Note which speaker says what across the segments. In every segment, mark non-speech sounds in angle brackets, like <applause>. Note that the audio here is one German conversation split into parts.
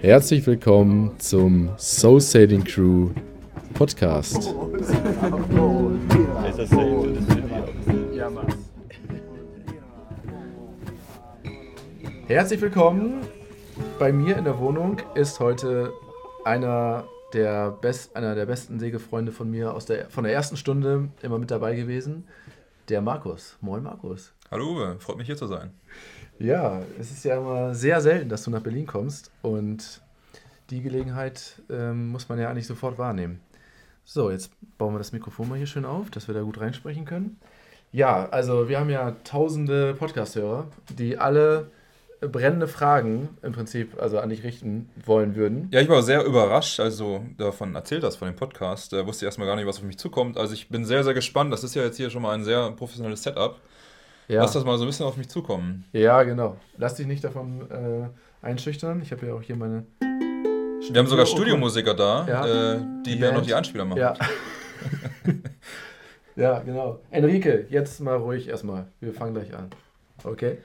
Speaker 1: Herzlich willkommen zum Soul Sailing Crew Podcast. Herzlich willkommen. Bei mir in der Wohnung ist heute einer der, best, einer der besten Sägefreunde von mir aus der, von der ersten Stunde immer mit dabei gewesen, der Markus. Moin Markus.
Speaker 2: Hallo Uwe, freut mich hier zu sein.
Speaker 1: Ja, es ist ja immer sehr selten, dass du nach Berlin kommst und die Gelegenheit ähm, muss man ja eigentlich sofort wahrnehmen. So, jetzt bauen wir das Mikrofon mal hier schön auf, dass wir da gut reinsprechen können. Ja, also wir haben ja tausende Podcast-Hörer, die alle brennende Fragen im Prinzip also an dich richten wollen würden.
Speaker 2: Ja, ich war sehr überrascht, also davon erzählt hast, von dem Podcast. Da wusste ich erstmal gar nicht, was auf mich zukommt. Also ich bin sehr, sehr gespannt. Das ist ja jetzt hier schon mal ein sehr professionelles Setup. Ja. Lass das mal so ein bisschen auf mich zukommen.
Speaker 1: Ja, genau. Lass dich nicht davon äh, einschüchtern. Ich habe ja auch hier meine.
Speaker 2: Wir haben sogar Studiomusiker da, ja. äh, die mir noch die Einspieler machen.
Speaker 1: Ja. <laughs> ja, genau. Enrique, jetzt mal ruhig erstmal. Wir fangen gleich an. Okay.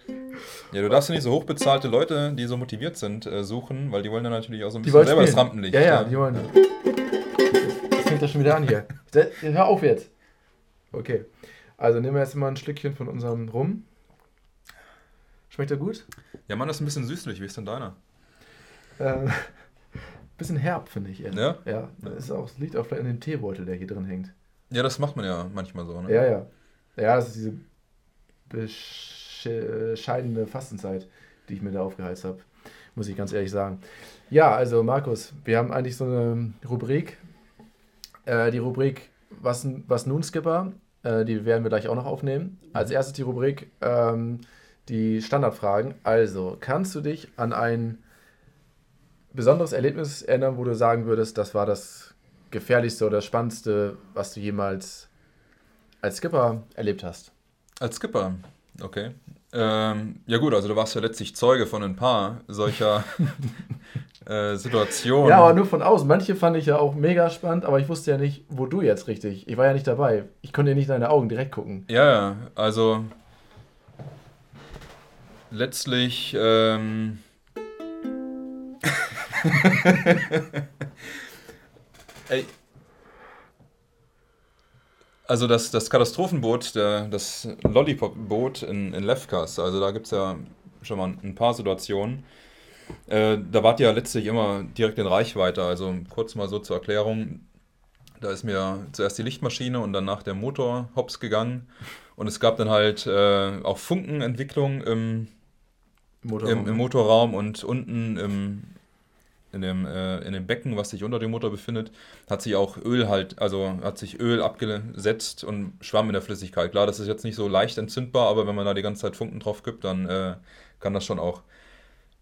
Speaker 2: Ja, du darfst ja nicht so hochbezahlte Leute, die so motiviert sind, äh, suchen, weil die wollen dann natürlich auch so ein bisschen selber spielen. das Rampenlicht.
Speaker 1: Ja, ja, die wollen. Das fängt ja schon wieder an hier. Hör auf jetzt. Okay. Also nehmen wir jetzt mal ein Stückchen von unserem Rum. Schmeckt er gut?
Speaker 2: Ja, Mann, das ist ein bisschen süßlich. Wie ist denn deiner?
Speaker 1: Ähm, <laughs> bisschen herb, finde ich. Eher. Ja? Ja, das ist auch, liegt auch vielleicht an dem Teebeutel, der hier drin hängt.
Speaker 2: Ja, das macht man ja manchmal so, ne?
Speaker 1: Ja, ja. Ja, das ist diese bescheidene Fastenzeit, die ich mir da aufgeheizt habe. Muss ich ganz ehrlich sagen. Ja, also Markus, wir haben eigentlich so eine Rubrik. Äh, die Rubrik Was, was nun, Skipper? Äh, die werden wir gleich auch noch aufnehmen. Als erstes die Rubrik ähm, die Standardfragen. Also, kannst du dich an ein besonderes Erlebnis erinnern, wo du sagen würdest, das war das gefährlichste oder spannendste, was du jemals als Skipper erlebt hast?
Speaker 2: Als Skipper, okay. Ähm, ja gut, also du warst ja letztlich Zeuge von ein paar solcher <laughs> äh, Situationen.
Speaker 1: Ja, aber nur von außen. Manche fand ich ja auch mega spannend, aber ich wusste ja nicht, wo du jetzt richtig. Ich war ja nicht dabei. Ich konnte ja nicht in deine Augen direkt gucken.
Speaker 2: Ja, ja, also letztlich ähm, <laughs> Ey, also das, das Katastrophenboot, der, das Lollipop-Boot in, in Lefkas, also da gibt es ja schon mal ein paar Situationen. Äh, da wart ihr ja letztlich immer direkt in Reichweite. Also kurz mal so zur Erklärung. Da ist mir zuerst die Lichtmaschine und danach der Motor hops gegangen. Und es gab dann halt äh, auch Funkenentwicklung im Motorraum. Im, im Motorraum und unten im, in dem, äh, in dem Becken, was sich unter dem Motor befindet, hat sich auch Öl halt, also hat sich Öl abgesetzt und schwamm in der Flüssigkeit. Klar, das ist jetzt nicht so leicht entzündbar, aber wenn man da die ganze Zeit Funken drauf gibt, dann äh, kann das schon auch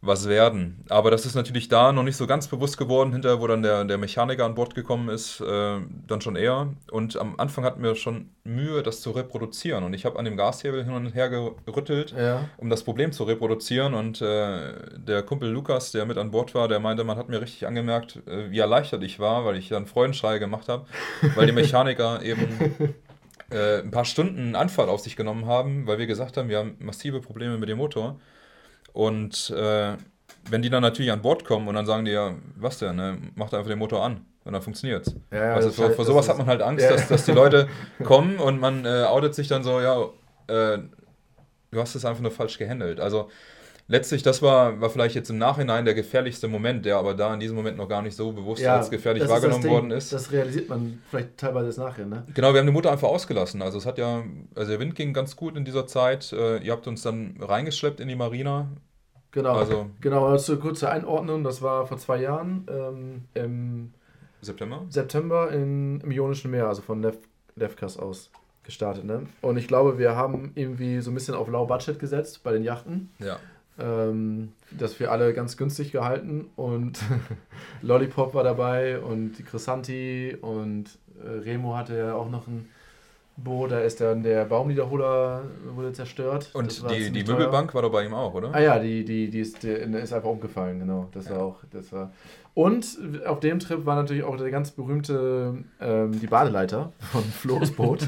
Speaker 2: was werden. Aber das ist natürlich da noch nicht so ganz bewusst geworden, hinterher, wo dann der, der Mechaniker an Bord gekommen ist, äh, dann schon eher. Und am Anfang hatten wir schon Mühe, das zu reproduzieren. Und ich habe an dem Gashebel hin und her gerüttelt, ja. um das Problem zu reproduzieren. Und äh, der Kumpel Lukas, der mit an Bord war, der meinte, man hat mir richtig angemerkt, äh, wie erleichtert ich war, weil ich dann Freudenschrei gemacht habe, weil die <laughs> Mechaniker eben äh, ein paar Stunden Anfahrt auf sich genommen haben, weil wir gesagt haben, wir haben massive Probleme mit dem Motor. Und äh, wenn die dann natürlich an Bord kommen und dann sagen die ja, was denn, ne? macht einfach den Motor an und dann funktioniert es. Ja, also vor, vor sowas hat man halt Angst, ja. dass, dass die Leute <laughs> kommen und man äh, outet sich dann so, ja, äh, du hast es einfach nur falsch gehandelt. Also letztlich, das war, war vielleicht jetzt im Nachhinein der gefährlichste Moment, der aber da in diesem Moment noch gar nicht so bewusst ja, als gefährlich wahrgenommen
Speaker 1: ist
Speaker 2: worden ist.
Speaker 1: Das realisiert man vielleicht teilweise das nachher, ne?
Speaker 2: Genau, wir haben die Mutter einfach ausgelassen. Also es hat ja, also der Wind ging ganz gut in dieser Zeit. Äh, ihr habt uns dann reingeschleppt in die Marina
Speaker 1: Genau, also, genau, also kurze Einordnung, das war vor zwei Jahren ähm, im
Speaker 2: September,
Speaker 1: September in, im Ionischen Meer, also von Lef, Lefkas aus gestartet. Ne? Und ich glaube, wir haben irgendwie so ein bisschen auf Low Budget gesetzt bei den Yachten.
Speaker 2: Ja.
Speaker 1: Ähm, das für alle ganz günstig gehalten und <laughs> Lollipop war dabei und die Chrysanti und äh, Remo hatte ja auch noch ein Boot, da ist dann der Baumniederholer wurde zerstört.
Speaker 2: Und die, die Möbelbank war doch bei ihm auch, oder?
Speaker 1: Ah ja, die, die, die, ist, die ist einfach umgefallen, genau. Das ja. war auch, das war. Und auf dem Trip war natürlich auch der ganz berühmte, ähm, die Badeleiter von Flo's Boot.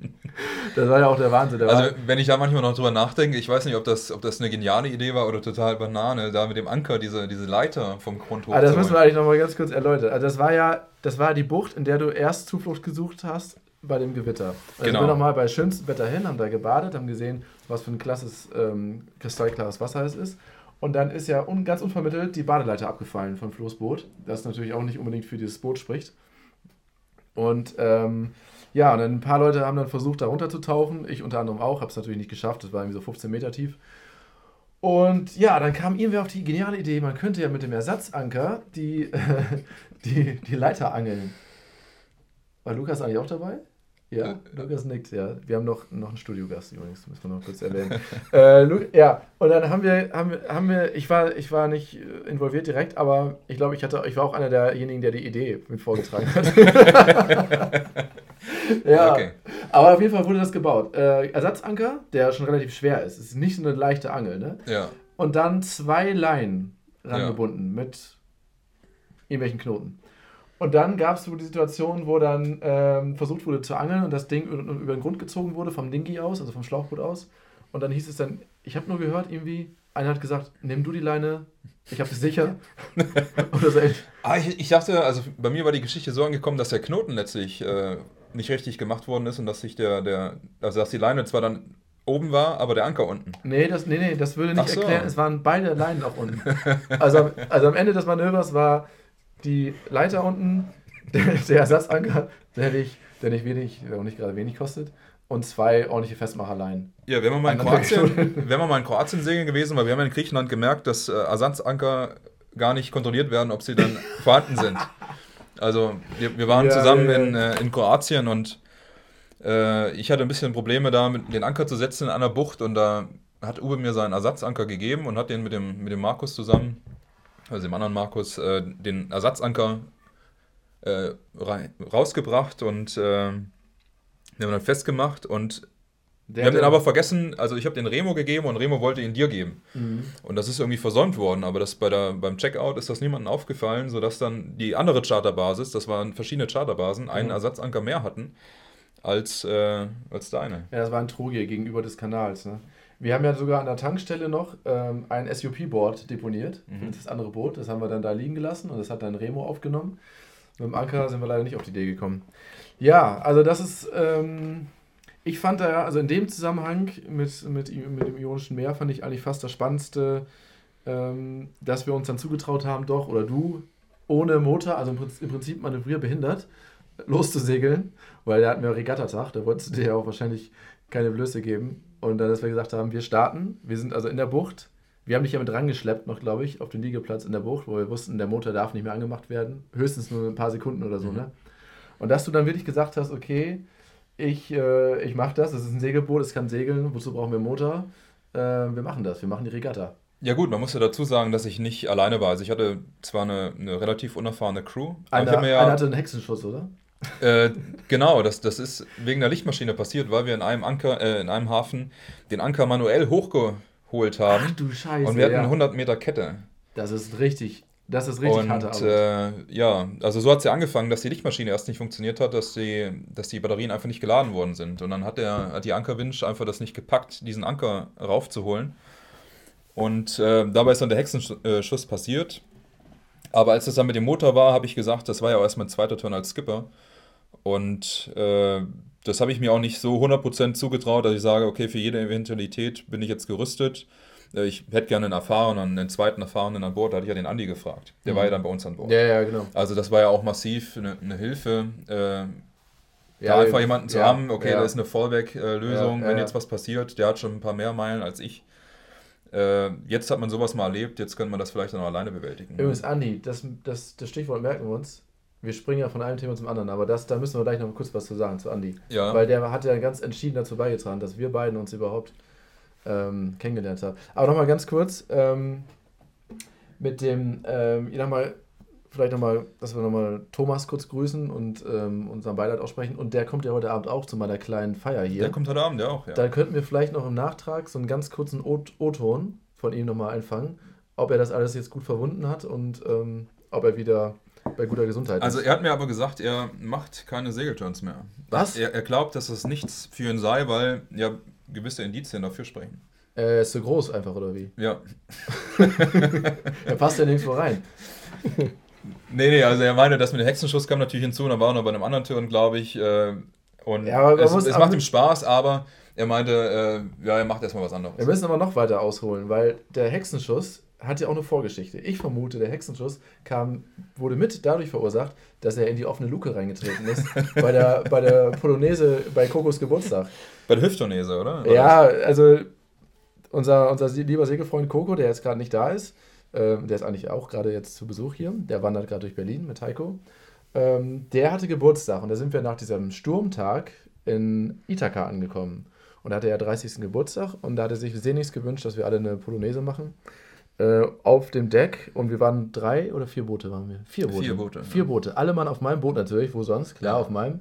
Speaker 1: <laughs> das war ja auch der Wahnsinn. Der
Speaker 2: also, wenn ich da manchmal noch drüber nachdenke, ich weiß nicht, ob das, ob das eine geniale Idee war oder total Banane, da mit dem Anker diese, diese Leiter vom Grund
Speaker 1: hoch. Ah, das müssen wir eigentlich nochmal ganz kurz erläutern. Also, das war ja, das war die Bucht, in der du erst Zuflucht gesucht hast bei dem Gewitter. Also genau. wir nochmal bei schönstem Wetter hin, haben da gebadet, haben gesehen, was für ein klasses, ähm, kristallklares Wasser es ist. Und dann ist ja un ganz unvermittelt die Badeleiter abgefallen von Flo's Boot, das natürlich auch nicht unbedingt für dieses Boot spricht. Und ähm, ja, und dann ein paar Leute haben dann versucht, da runterzutauchen. Ich unter anderem auch, habe es natürlich nicht geschafft, das war irgendwie so 15 Meter tief. Und ja, dann kam irgendwer auf die geniale Idee, man könnte ja mit dem Ersatzanker die, <laughs> die, die Leiter angeln. War Lukas eigentlich auch dabei? Ja, Lukas nickt, ja. Wir haben noch, noch einen Studiogast übrigens, müssen wir noch kurz erwähnen. <laughs> äh, ja, und dann haben wir, haben, haben wir ich, war, ich war nicht äh, involviert direkt, aber ich glaube, ich, ich war auch einer derjenigen, der die Idee mit vorgetragen hat. <laughs> ja, okay. aber auf jeden Fall wurde das gebaut. Äh, Ersatzanker, der schon relativ schwer ist. Es ist nicht so eine leichte Angel, ne?
Speaker 2: Ja.
Speaker 1: Und dann zwei Leinen rangebunden ja. mit irgendwelchen Knoten. Und dann gab es die Situation, wo dann ähm, versucht wurde zu angeln und das Ding über den Grund gezogen wurde, vom Dingi aus, also vom Schlauchboot aus. Und dann hieß es dann, ich habe nur gehört, irgendwie, einer hat gesagt, nimm du die Leine, ich habe sie sicher. <laughs>
Speaker 2: Oder so ah, ich, ich dachte, also bei mir war die Geschichte so angekommen, dass der Knoten letztlich äh, nicht richtig gemacht worden ist und dass sich der, der, also dass die Leine zwar dann oben war, aber der Anker unten.
Speaker 1: Nee, das, nee, nee, das würde nicht so. erklären, es waren beide Leinen auch unten. Also, also am Ende des Manövers war die Leiter unten, <laughs> der, der Ersatzanker, der nicht, der nicht wenig, der auch nicht gerade wenig kostet, und zwei ordentliche Festmacherleinen.
Speaker 2: Ja, wenn wir mal in Kroatien, wenn wir mal in Kroatien segeln gewesen, weil wir haben ja in Griechenland gemerkt, dass äh, Ersatzanker gar nicht kontrolliert werden, ob sie dann <laughs> vorhanden sind. Also wir, wir waren ja, zusammen ja, ja. In, äh, in Kroatien und äh, ich hatte ein bisschen Probleme da, mit den Anker zu setzen in einer Bucht und da hat Uwe mir seinen Ersatzanker gegeben und hat den mit dem, mit dem Markus zusammen also dem anderen Markus, äh, den Ersatzanker äh, rausgebracht und äh, den haben wir dann festgemacht und der wir haben den aber vergessen, also ich habe den Remo gegeben und Remo wollte ihn dir geben. Mhm. Und das ist irgendwie versäumt worden, aber das bei der, beim Checkout ist das niemandem aufgefallen, sodass dann die andere Charterbasis, das waren verschiedene Charterbasen, einen mhm. Ersatzanker mehr hatten als, äh, als deine.
Speaker 1: Ja, das war ein Truge gegenüber des Kanals. Ne? Wir haben ja sogar an der Tankstelle noch ähm, ein SUP-Board deponiert mhm. das andere Boot. Das haben wir dann da liegen gelassen und das hat dann Remo aufgenommen. Mit dem Anker sind wir leider nicht auf die Idee gekommen. Ja, also das ist, ähm, ich fand da, also in dem Zusammenhang mit, mit, mit dem Ionischen Meer fand ich eigentlich fast das Spannendste, ähm, dass wir uns dann zugetraut haben, doch, oder du, ohne Motor, also im Prinzip manövrierbehindert, loszusegeln, weil da hatten wir Regattatag, da wolltest du dir ja auch wahrscheinlich keine Blöße geben. Und dann, dass wir gesagt haben, wir starten. Wir sind also in der Bucht. Wir haben dich ja mit rangeschleppt noch, glaube ich, auf den Liegeplatz in der Bucht, wo wir wussten, der Motor darf nicht mehr angemacht werden. Höchstens nur ein paar Sekunden oder so, mhm. ne? Und dass du dann wirklich gesagt hast, okay, ich, äh, ich mache das, das ist ein Segelboot, es kann segeln, wozu brauchen wir einen Motor? Äh, wir machen das, wir machen die Regatta.
Speaker 2: Ja gut, man muss ja dazu sagen, dass ich nicht alleine war. Also ich hatte zwar eine, eine relativ unerfahrene Crew.
Speaker 1: Einer, ja, einer hatte einen Hexenschuss, oder?
Speaker 2: Äh, genau, das, das ist wegen der Lichtmaschine passiert, weil wir in einem Anker, äh, in einem Hafen den Anker manuell hochgeholt haben. Ach
Speaker 1: du Scheiße.
Speaker 2: Und wir hatten ja. 100 Meter Kette.
Speaker 1: Das ist richtig, das ist richtig
Speaker 2: und, harte Arbeit. Äh, ja, also so hat es ja angefangen, dass die Lichtmaschine erst nicht funktioniert hat, dass die, dass die Batterien einfach nicht geladen worden sind. Und dann hat, der, hat die Ankerwinch einfach das nicht gepackt, diesen Anker raufzuholen. Und äh, dabei ist dann der Hexenschuss passiert. Aber als es dann mit dem Motor war, habe ich gesagt, das war ja auch erst mein zweiter Turn als Skipper. Und äh, das habe ich mir auch nicht so 100% zugetraut, dass ich sage, okay, für jede Eventualität bin ich jetzt gerüstet. Äh, ich hätte gerne einen erfahrenen, einen zweiten Erfahrenen an Bord. Da hatte ich ja den Andi gefragt. Der mhm. war ja dann bei uns an Bord.
Speaker 1: Ja, ja, genau.
Speaker 2: Also das war ja auch massiv eine, eine Hilfe. Äh, ja, da einfach jemanden zu ja, haben, okay, ja. da ist eine Fallback-Lösung, wenn jetzt was passiert, der hat schon ein paar mehr Meilen als ich. Äh, jetzt hat man sowas mal erlebt, jetzt könnte man das vielleicht dann auch alleine bewältigen.
Speaker 1: Übrigens, Andi, das, das, das Stichwort merken wir uns. Wir springen ja von einem Thema zum anderen, aber das, da müssen wir gleich noch kurz was zu sagen zu Andi.
Speaker 2: Ja.
Speaker 1: Weil der hat ja ganz entschieden dazu beigetragen, dass wir beiden uns überhaupt ähm, kennengelernt haben. Aber nochmal ganz kurz ähm, mit dem, ähm, ich nochmal vielleicht nochmal, dass wir nochmal Thomas kurz grüßen und ähm, unseren Beileid aussprechen. Und der kommt ja heute Abend auch zu meiner kleinen Feier hier.
Speaker 2: Der kommt heute Abend ja auch, ja.
Speaker 1: Da könnten wir vielleicht noch im Nachtrag so einen ganz kurzen O-Ton von ihm nochmal einfangen, ob er das alles jetzt gut verwunden hat und ähm, ob er wieder bei guter Gesundheit
Speaker 2: Also
Speaker 1: ist.
Speaker 2: er hat mir aber gesagt, er macht keine Segelturns mehr.
Speaker 1: Was?
Speaker 2: Er, er glaubt, dass das nichts für ihn sei, weil ja gewisse Indizien dafür sprechen.
Speaker 1: Er ist so groß einfach, oder wie?
Speaker 2: Ja. <laughs>
Speaker 1: Er passt ja nirgendwo rein. <laughs>
Speaker 2: Nee, nee, also er meinte, das mit dem Hexenschuss kam natürlich hinzu, und dann war er noch bei einem anderen Turn, glaube ich. Äh, und
Speaker 1: Ja,
Speaker 2: es, es macht ihm Spaß, aber er meinte, äh, ja, er macht erstmal was anderes.
Speaker 1: Wir müssen aber noch weiter ausholen, weil der Hexenschuss hat ja auch eine Vorgeschichte. Ich vermute, der Hexenschuss kam, wurde mit dadurch verursacht, dass er in die offene Luke reingetreten ist. <laughs> bei, der, bei der Polonaise bei Kokos Geburtstag.
Speaker 2: Bei der Hüftornese, oder? Oder
Speaker 1: Ja, also unser, unser lieber Segelfreund Coco, der jetzt gerade nicht da ist, ähm, der ist eigentlich auch gerade jetzt zu Besuch hier, der wandert gerade durch Berlin mit Heiko, ähm, der hatte Geburtstag und da sind wir nach diesem Sturmtag in Ithaka angekommen. Und da hatte er 30. Geburtstag und da hatte sich sehnlichst gewünscht, dass wir alle eine Polonaise machen. Äh, auf dem Deck und wir waren drei oder vier Boote waren wir? Vier Boote.
Speaker 2: Vier Boote,
Speaker 1: Vier
Speaker 2: ja.
Speaker 1: Boote. Alle Mann auf meinem Boot natürlich, wo sonst? Klar,
Speaker 2: Ja.
Speaker 1: auf meinem.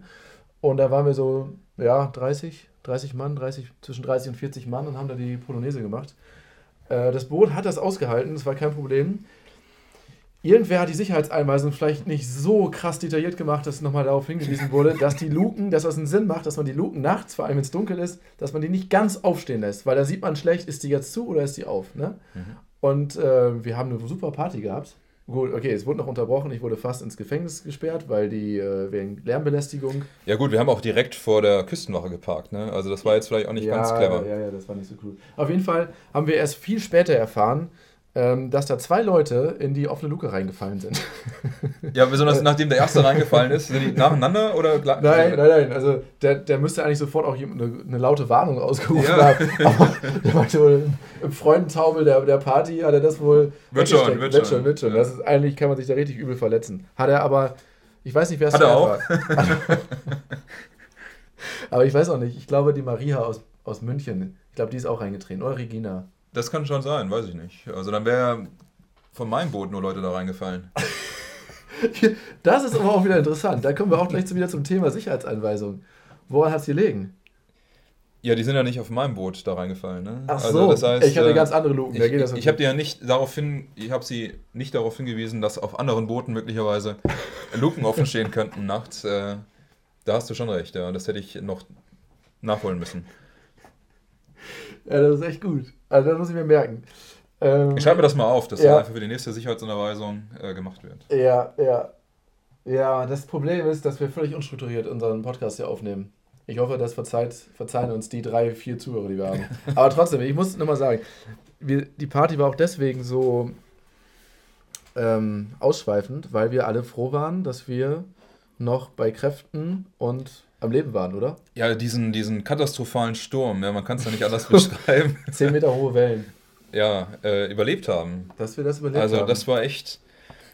Speaker 1: Und da waren wir so, ja, 30, 30 Mann, 30, zwischen 30 und 40 Mann und haben da die Polonaise gemacht. Äh, das Boot hat das ausgehalten, das war kein Problem. Irgendwer hat die Sicherheitseinweisung vielleicht nicht so krass detailliert gemacht, dass nochmal darauf hingewiesen wurde, <laughs> dass die Luken, dass das einen Sinn macht, dass man die Luken nachts, vor allem wenn es dunkel ist, dass man die nicht ganz aufstehen lässt, weil da sieht man schlecht, ist die jetzt zu oder ist die auf. Ne?
Speaker 2: Mhm.
Speaker 1: Und äh, wir haben eine super Party gehabt. Gut, okay, es wurde noch unterbrochen, ich wurde fast ins Gefängnis gesperrt, weil die äh, wegen Lärmbelästigung.
Speaker 2: Ja gut, wir haben auch direkt vor der Küstenwache geparkt, ne? Also das war jetzt vielleicht auch nicht
Speaker 1: ja,
Speaker 2: ganz clever.
Speaker 1: Ja, ja, das war nicht so cool. Auf jeden Fall haben wir erst viel später erfahren, ähm, dass da zwei Leute in die offene Luke reingefallen sind. <laughs>
Speaker 2: Ja, besonders nachdem der erste <laughs> reingefallen ist, sind die nacheinander oder gleich?
Speaker 1: Nein, nein, nein. Also der, der müsste eigentlich sofort auch eine, eine laute Warnung ausgerufen
Speaker 2: Ja.
Speaker 1: haben. Aber der meinte wohl, im Freundentaumel der, der Party hat er das wohl.
Speaker 2: Wird schon, wird
Speaker 1: wird
Speaker 2: schon.
Speaker 1: schon. Wird schon.
Speaker 2: Ja.
Speaker 1: Das ist, eigentlich kann man sich da richtig übel verletzen. Hat er aber, ich weiß nicht, wer es
Speaker 2: Hat er
Speaker 1: zuerst
Speaker 2: auch?
Speaker 1: war. <laughs> aber ich weiß auch nicht. Ich glaube, die Maria aus, aus München, ich glaube, die ist auch reingetreten. Oder Regina.
Speaker 2: Das kann schon sein, weiß ich nicht. Also dann wäre von meinem Boot nur Leute da reingefallen. <laughs>
Speaker 1: Das ist aber auch wieder interessant. Da kommen wir auch gleich zu- wieder zum Thema Sicherheitseinweisung. Woran hat es gelegen?
Speaker 2: Ja, die sind ja nicht auf meinem Boot da reingefallen, ne?
Speaker 1: Ach
Speaker 2: Also
Speaker 1: so,
Speaker 2: das heißt,
Speaker 1: ich hatte
Speaker 2: äh,
Speaker 1: ganz andere Luken. Das
Speaker 2: Ich, ich habe dir ja nicht darauf hin, ich habe sie nicht darauf hingewiesen, dass auf anderen Booten möglicherweise Luken offen stehen könnten nachts. Äh, da hast du schon recht, ja. Das hätte ich noch nachholen müssen.
Speaker 1: Ja, das ist echt gut. Also das muss ich mir merken. Ähm,
Speaker 2: Ich schreibe mir das mal auf, dass
Speaker 1: Ja.
Speaker 2: das einfach für die nächste Sicherheitsunterweisung äh, gemacht wird.
Speaker 1: Ja, ja. Ja, das Problem ist, dass wir völlig unstrukturiert unseren Podcast hier aufnehmen. Ich hoffe, das verzeiht, verzeihen uns die drei, vier Zuhörer, die wir haben. <laughs> Aber trotzdem, ich muss nochmal sagen, wir, die Party war auch deswegen so ähm, ausschweifend, weil wir alle froh waren, dass wir noch bei Kräften und am Leben waren, oder?
Speaker 2: Ja, diesen, diesen katastrophalen Sturm, ja, man kann es ja nicht anders <laughs> beschreiben, <laughs>
Speaker 1: Zehn Meter hohe Wellen,
Speaker 2: ja, äh, überlebt haben.
Speaker 1: dass wir das überlebt
Speaker 2: Also
Speaker 1: haben.
Speaker 2: das war echt.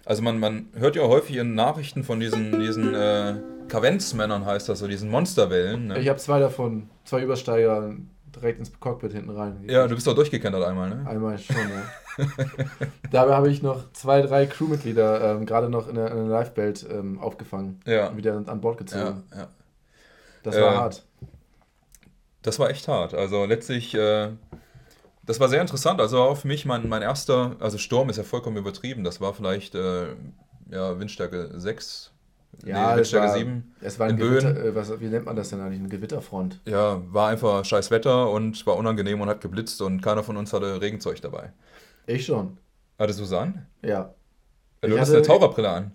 Speaker 2: Also man, man hört ja häufig in Nachrichten von diesen, diesen äh, Kavenzmännern heißt das so, diesen Monsterwellen. Ne?
Speaker 1: Ich habe zwei davon, zwei Übersteiger direkt ins Cockpit hinten rein.
Speaker 2: Ja, du bist doch durchgekentert einmal, ne?
Speaker 1: Einmal schon, ja. <laughs> Dabei habe ich noch zwei, drei Crewmitglieder ähm, gerade noch in der, in der Lifebelt ähm, aufgefangen
Speaker 2: Ja.
Speaker 1: und wieder an Bord gezogen.
Speaker 2: Ja, ja.
Speaker 1: Das war
Speaker 2: Äh,
Speaker 1: hart.
Speaker 2: Das war echt hart. Also letztlich, äh, das war sehr interessant. Also auch für mich mein, mein erster, also Sturm ist ja vollkommen übertrieben. Das war vielleicht äh, ja, Windstärke 6,
Speaker 1: Ja,
Speaker 2: nee,
Speaker 1: es
Speaker 2: Windstärke
Speaker 1: war-
Speaker 2: 7.
Speaker 1: Es war ein
Speaker 2: in
Speaker 1: Gewitter,
Speaker 2: Böen.
Speaker 1: äh, was, wie nennt man das denn eigentlich? Eine Gewitterfront.
Speaker 2: Ja, war einfach scheiß Wetter und war unangenehm und hat geblitzt und keiner von uns hatte Regenzeug dabei.
Speaker 1: Ich schon.
Speaker 2: Hattest du es an?
Speaker 1: Ja.
Speaker 2: Du
Speaker 1: Ich
Speaker 2: hast
Speaker 1: hatte-
Speaker 2: eine Taucherbrille an.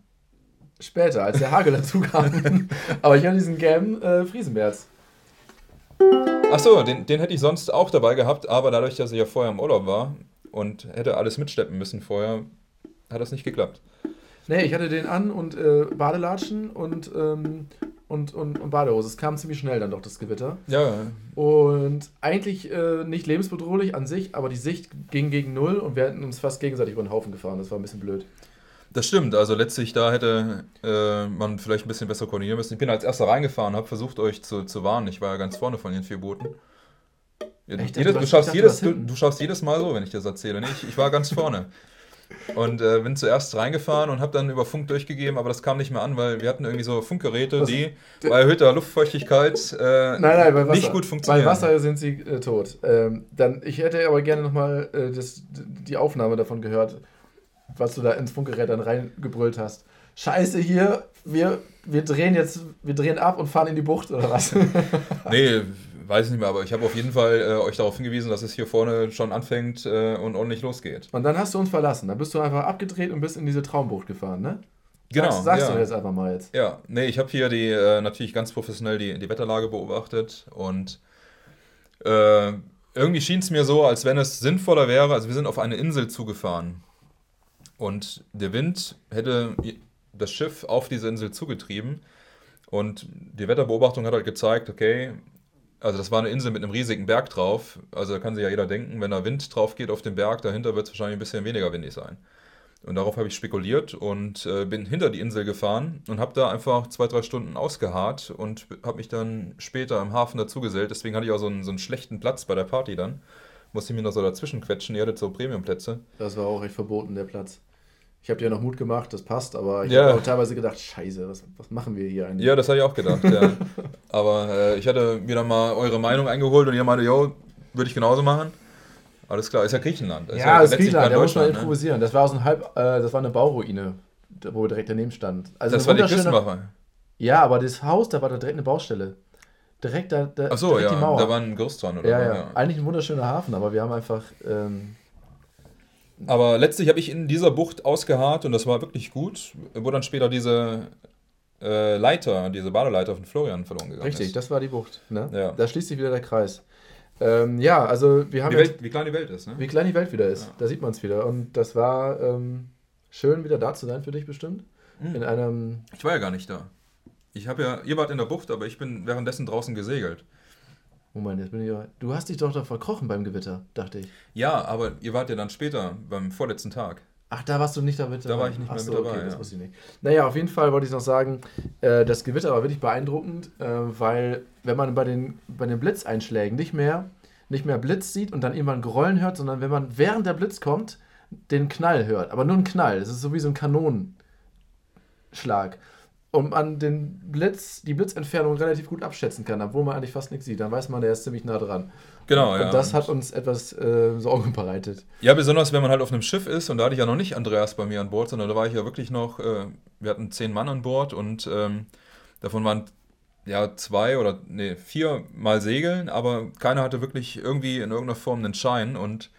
Speaker 1: Später, als der Hagel <laughs> dazu kam. Aber ich hatte diesen gelben äh, Friesenbärz.
Speaker 2: Achso, den, den hätte ich sonst auch dabei gehabt, aber dadurch, dass ich ja vorher im Urlaub war und hätte alles mitschleppen müssen vorher, hat das nicht geklappt.
Speaker 1: Nee, ich hatte den an und äh, Badelatschen und, ähm, und, und, und Badehose. Es kam ziemlich schnell dann doch das Gewitter.
Speaker 2: Ja,
Speaker 1: Und eigentlich äh, nicht lebensbedrohlich an sich, aber die Sicht ging gegen Null und wir hätten uns fast gegenseitig über den Haufen gefahren. Das war ein bisschen blöd.
Speaker 2: Das stimmt. Also letztlich, da hätte äh, man vielleicht ein bisschen besser koordinieren müssen. Ich bin als erster reingefahren, habe versucht, euch zu, zu warnen. Ich war ja ganz vorne von den vier Booten.
Speaker 1: Echt?
Speaker 2: jedes,
Speaker 1: Du
Speaker 2: du,
Speaker 1: dachte,
Speaker 2: jedes,
Speaker 1: du
Speaker 2: du, schaust jedes Mal so, wenn ich das erzähle. Nee, ich, ich war ganz vorne. Und äh, bin zuerst reingefahren und habe dann über Funk durchgegeben, aber das kam nicht mehr an, weil wir hatten irgendwie so Funkgeräte,
Speaker 1: Was-
Speaker 2: die bei erhöhter Luftfeuchtigkeit äh,
Speaker 1: Nein, nein, Wasser.
Speaker 2: nicht gut funktionieren.
Speaker 1: Bei Wasser sind sie äh, tot. Ähm, dann, ich hätte aber gerne nochmal äh, das- die Aufnahme davon gehört, was du da ins Funkgerät dann reingebrüllt hast. Scheiße hier, wir, wir drehen jetzt, wir drehen ab und fahren in die Bucht oder was? <laughs>
Speaker 2: Nee, weiß nicht mehr, aber ich habe auf jeden Fall äh, euch darauf hingewiesen, dass es hier vorne schon anfängt äh, und ordentlich losgeht.
Speaker 1: Und dann hast du uns verlassen. Dann bist du einfach abgedreht und bist in diese Traumbucht gefahren, ne?
Speaker 2: Genau.
Speaker 1: Sagst, sagst
Speaker 2: ja.
Speaker 1: du jetzt einfach mal jetzt.
Speaker 2: Ja, nee, ich habe hier die äh, natürlich ganz professionell die, die Wetterlage beobachtet und äh, irgendwie schien es mir so, als wenn es sinnvoller wäre, also wir sind auf eine Insel zugefahren und der Wind hätte das Schiff auf diese Insel zugetrieben und die Wetterbeobachtung hat halt gezeigt, okay, also das war eine Insel mit einem riesigen Berg drauf, also da kann sich ja jeder denken, wenn da Wind drauf geht auf den Berg, dahinter wird es wahrscheinlich ein bisschen weniger windig sein. Und darauf habe ich spekuliert und äh, bin hinter die Insel gefahren und habe da einfach zwei, drei Stunden ausgeharrt und habe mich dann später im Hafen dazugesellt. Deswegen hatte ich auch so einen, so einen schlechten Platz bei der Party dann. Musste ich mir noch so dazwischen quetschen. Ihr hattet so Premiumplätze.
Speaker 1: Das war auch echt verboten, der Platz. Ich habe dir noch Mut gemacht, das passt, aber ich
Speaker 2: Ja.
Speaker 1: habe auch teilweise gedacht, scheiße, was, was machen wir hier eigentlich?
Speaker 2: Ja, das habe ich auch gedacht, ja. <laughs> Aber äh, ich hatte mir dann mal eure Meinung eingeholt und ihr meinte, jo, würde ich genauso machen. Alles klar, ist ja Griechenland. Ist
Speaker 1: Ja, das ist Griechenland, da muss man
Speaker 2: ne?
Speaker 1: improvisieren. Das war so ein halb, äh, das war eine Bauruine, wo wir direkt daneben stand. Also
Speaker 2: Das war die Küstenwache.
Speaker 1: Ja, aber das Haus, da war da direkt eine Baustelle. Direkt da, da
Speaker 2: Ach so,
Speaker 1: direkt
Speaker 2: ja,
Speaker 1: die Mauer.
Speaker 2: da war ein Gerüst dran, oder?
Speaker 1: ja,
Speaker 2: was?
Speaker 1: ja, Eigentlich ein wunderschöner Hafen, aber wir haben einfach. Ähm,
Speaker 2: Aber letztlich habe ich in dieser Bucht ausgeharrt und das war wirklich gut, wo dann später diese äh, Leiter, diese Badeleiter von Florian verloren gegangen
Speaker 1: richtig,
Speaker 2: ist.
Speaker 1: das war die Bucht. Ne?
Speaker 2: Ja.
Speaker 1: Da schließt sich wieder der Kreis. Ähm, ja, also wir haben.
Speaker 2: Wie,
Speaker 1: jetzt-
Speaker 2: Welt, wie klein die Welt ist, ne?
Speaker 1: Wie klein die Welt wieder ist.
Speaker 2: Ja.
Speaker 1: Da sieht man es wieder. Und das war ähm, schön, wieder da zu sein für dich bestimmt.
Speaker 2: Mhm.
Speaker 1: In einem.
Speaker 2: Ich war ja gar nicht da. Ich habe ja, ihr wart in der Bucht, aber ich bin währenddessen draußen gesegelt.
Speaker 1: Moment, jetzt bin ich. ja- Du hast dich doch da verkrochen beim Gewitter, dachte ich.
Speaker 2: Ja, aber ihr wart ja dann später, beim vorletzten Tag.
Speaker 1: Ach, da warst du nicht damit
Speaker 2: Da war ich nicht
Speaker 1: Ach
Speaker 2: mehr
Speaker 1: so,
Speaker 2: mit dabei,
Speaker 1: Okay, das
Speaker 2: ja.
Speaker 1: wusste ich nicht. Naja, auf jeden Fall wollte ich noch sagen, äh, das Gewitter war wirklich beeindruckend, äh, weil wenn man bei den, bei den Blitzeinschlägen nicht mehr, nicht mehr Blitz sieht und dann irgendwann Grollen hört, sondern wenn man während der Blitz kommt, den Knall hört. Aber nur ein Knall. Das ist so wie so ein Kanonenschlag. Und man den Blitz, die Blitzentfernung relativ gut abschätzen kann, obwohl man eigentlich fast nichts sieht. Dann weiß man, der ist ziemlich nah dran.
Speaker 2: Genau,
Speaker 1: und
Speaker 2: ja.
Speaker 1: das hat uns etwas äh, Sorgen bereitet.
Speaker 2: Ja, besonders wenn man halt auf einem Schiff ist und da hatte ich ja noch nicht Andreas bei mir an Bord, sondern da war ich ja wirklich noch, äh, wir hatten zehn Mann an Bord und ähm, davon waren ja zwei oder nee, vier mal segeln, aber keiner hatte wirklich irgendwie in irgendeiner Form einen Schein und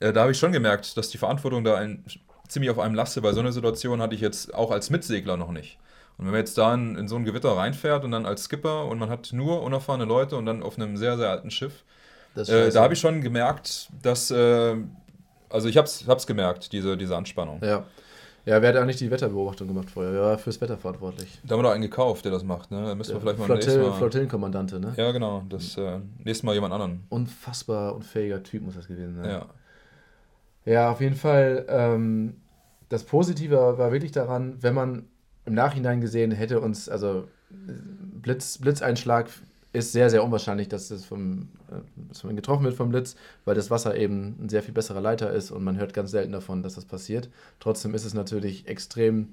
Speaker 2: äh, da habe ich schon gemerkt, dass die Verantwortung da ein, ziemlich auf einem lastet, weil so eine Situation hatte ich jetzt auch als Mitsegler noch nicht. Und wenn man jetzt da in, in so ein Gewitter reinfährt und dann als Skipper und man hat nur unerfahrene Leute und dann auf einem sehr, sehr alten Schiff, äh, da habe ich schon gemerkt, dass, äh, also ich hab's, hab's gemerkt, diese, diese Anspannung.
Speaker 1: Ja. Ja, wer hat eigentlich die Wetterbeobachtung gemacht vorher? Wer war fürs Wetter verantwortlich?
Speaker 2: Da haben wir doch einen gekauft, der das macht, ne? Da müssen wir vielleicht mal nächstes Mal.
Speaker 1: Flottillenkommandante, ne?
Speaker 2: Ja, genau. Das äh, nächstes Mal jemand anderen.
Speaker 1: Unfassbar unfähiger Typ muss das gewesen sein.
Speaker 2: Ja.
Speaker 1: Ja, auf jeden Fall. Ähm, das Positive war wirklich daran, wenn man im Nachhinein gesehen hätte uns, also Blitz, Blitzeinschlag ist sehr, sehr unwahrscheinlich, dass das vom, äh, dass man getroffen wird vom Blitz, weil das Wasser eben ein sehr viel besserer Leiter ist und man hört ganz selten davon, dass das passiert. Trotzdem ist es natürlich extrem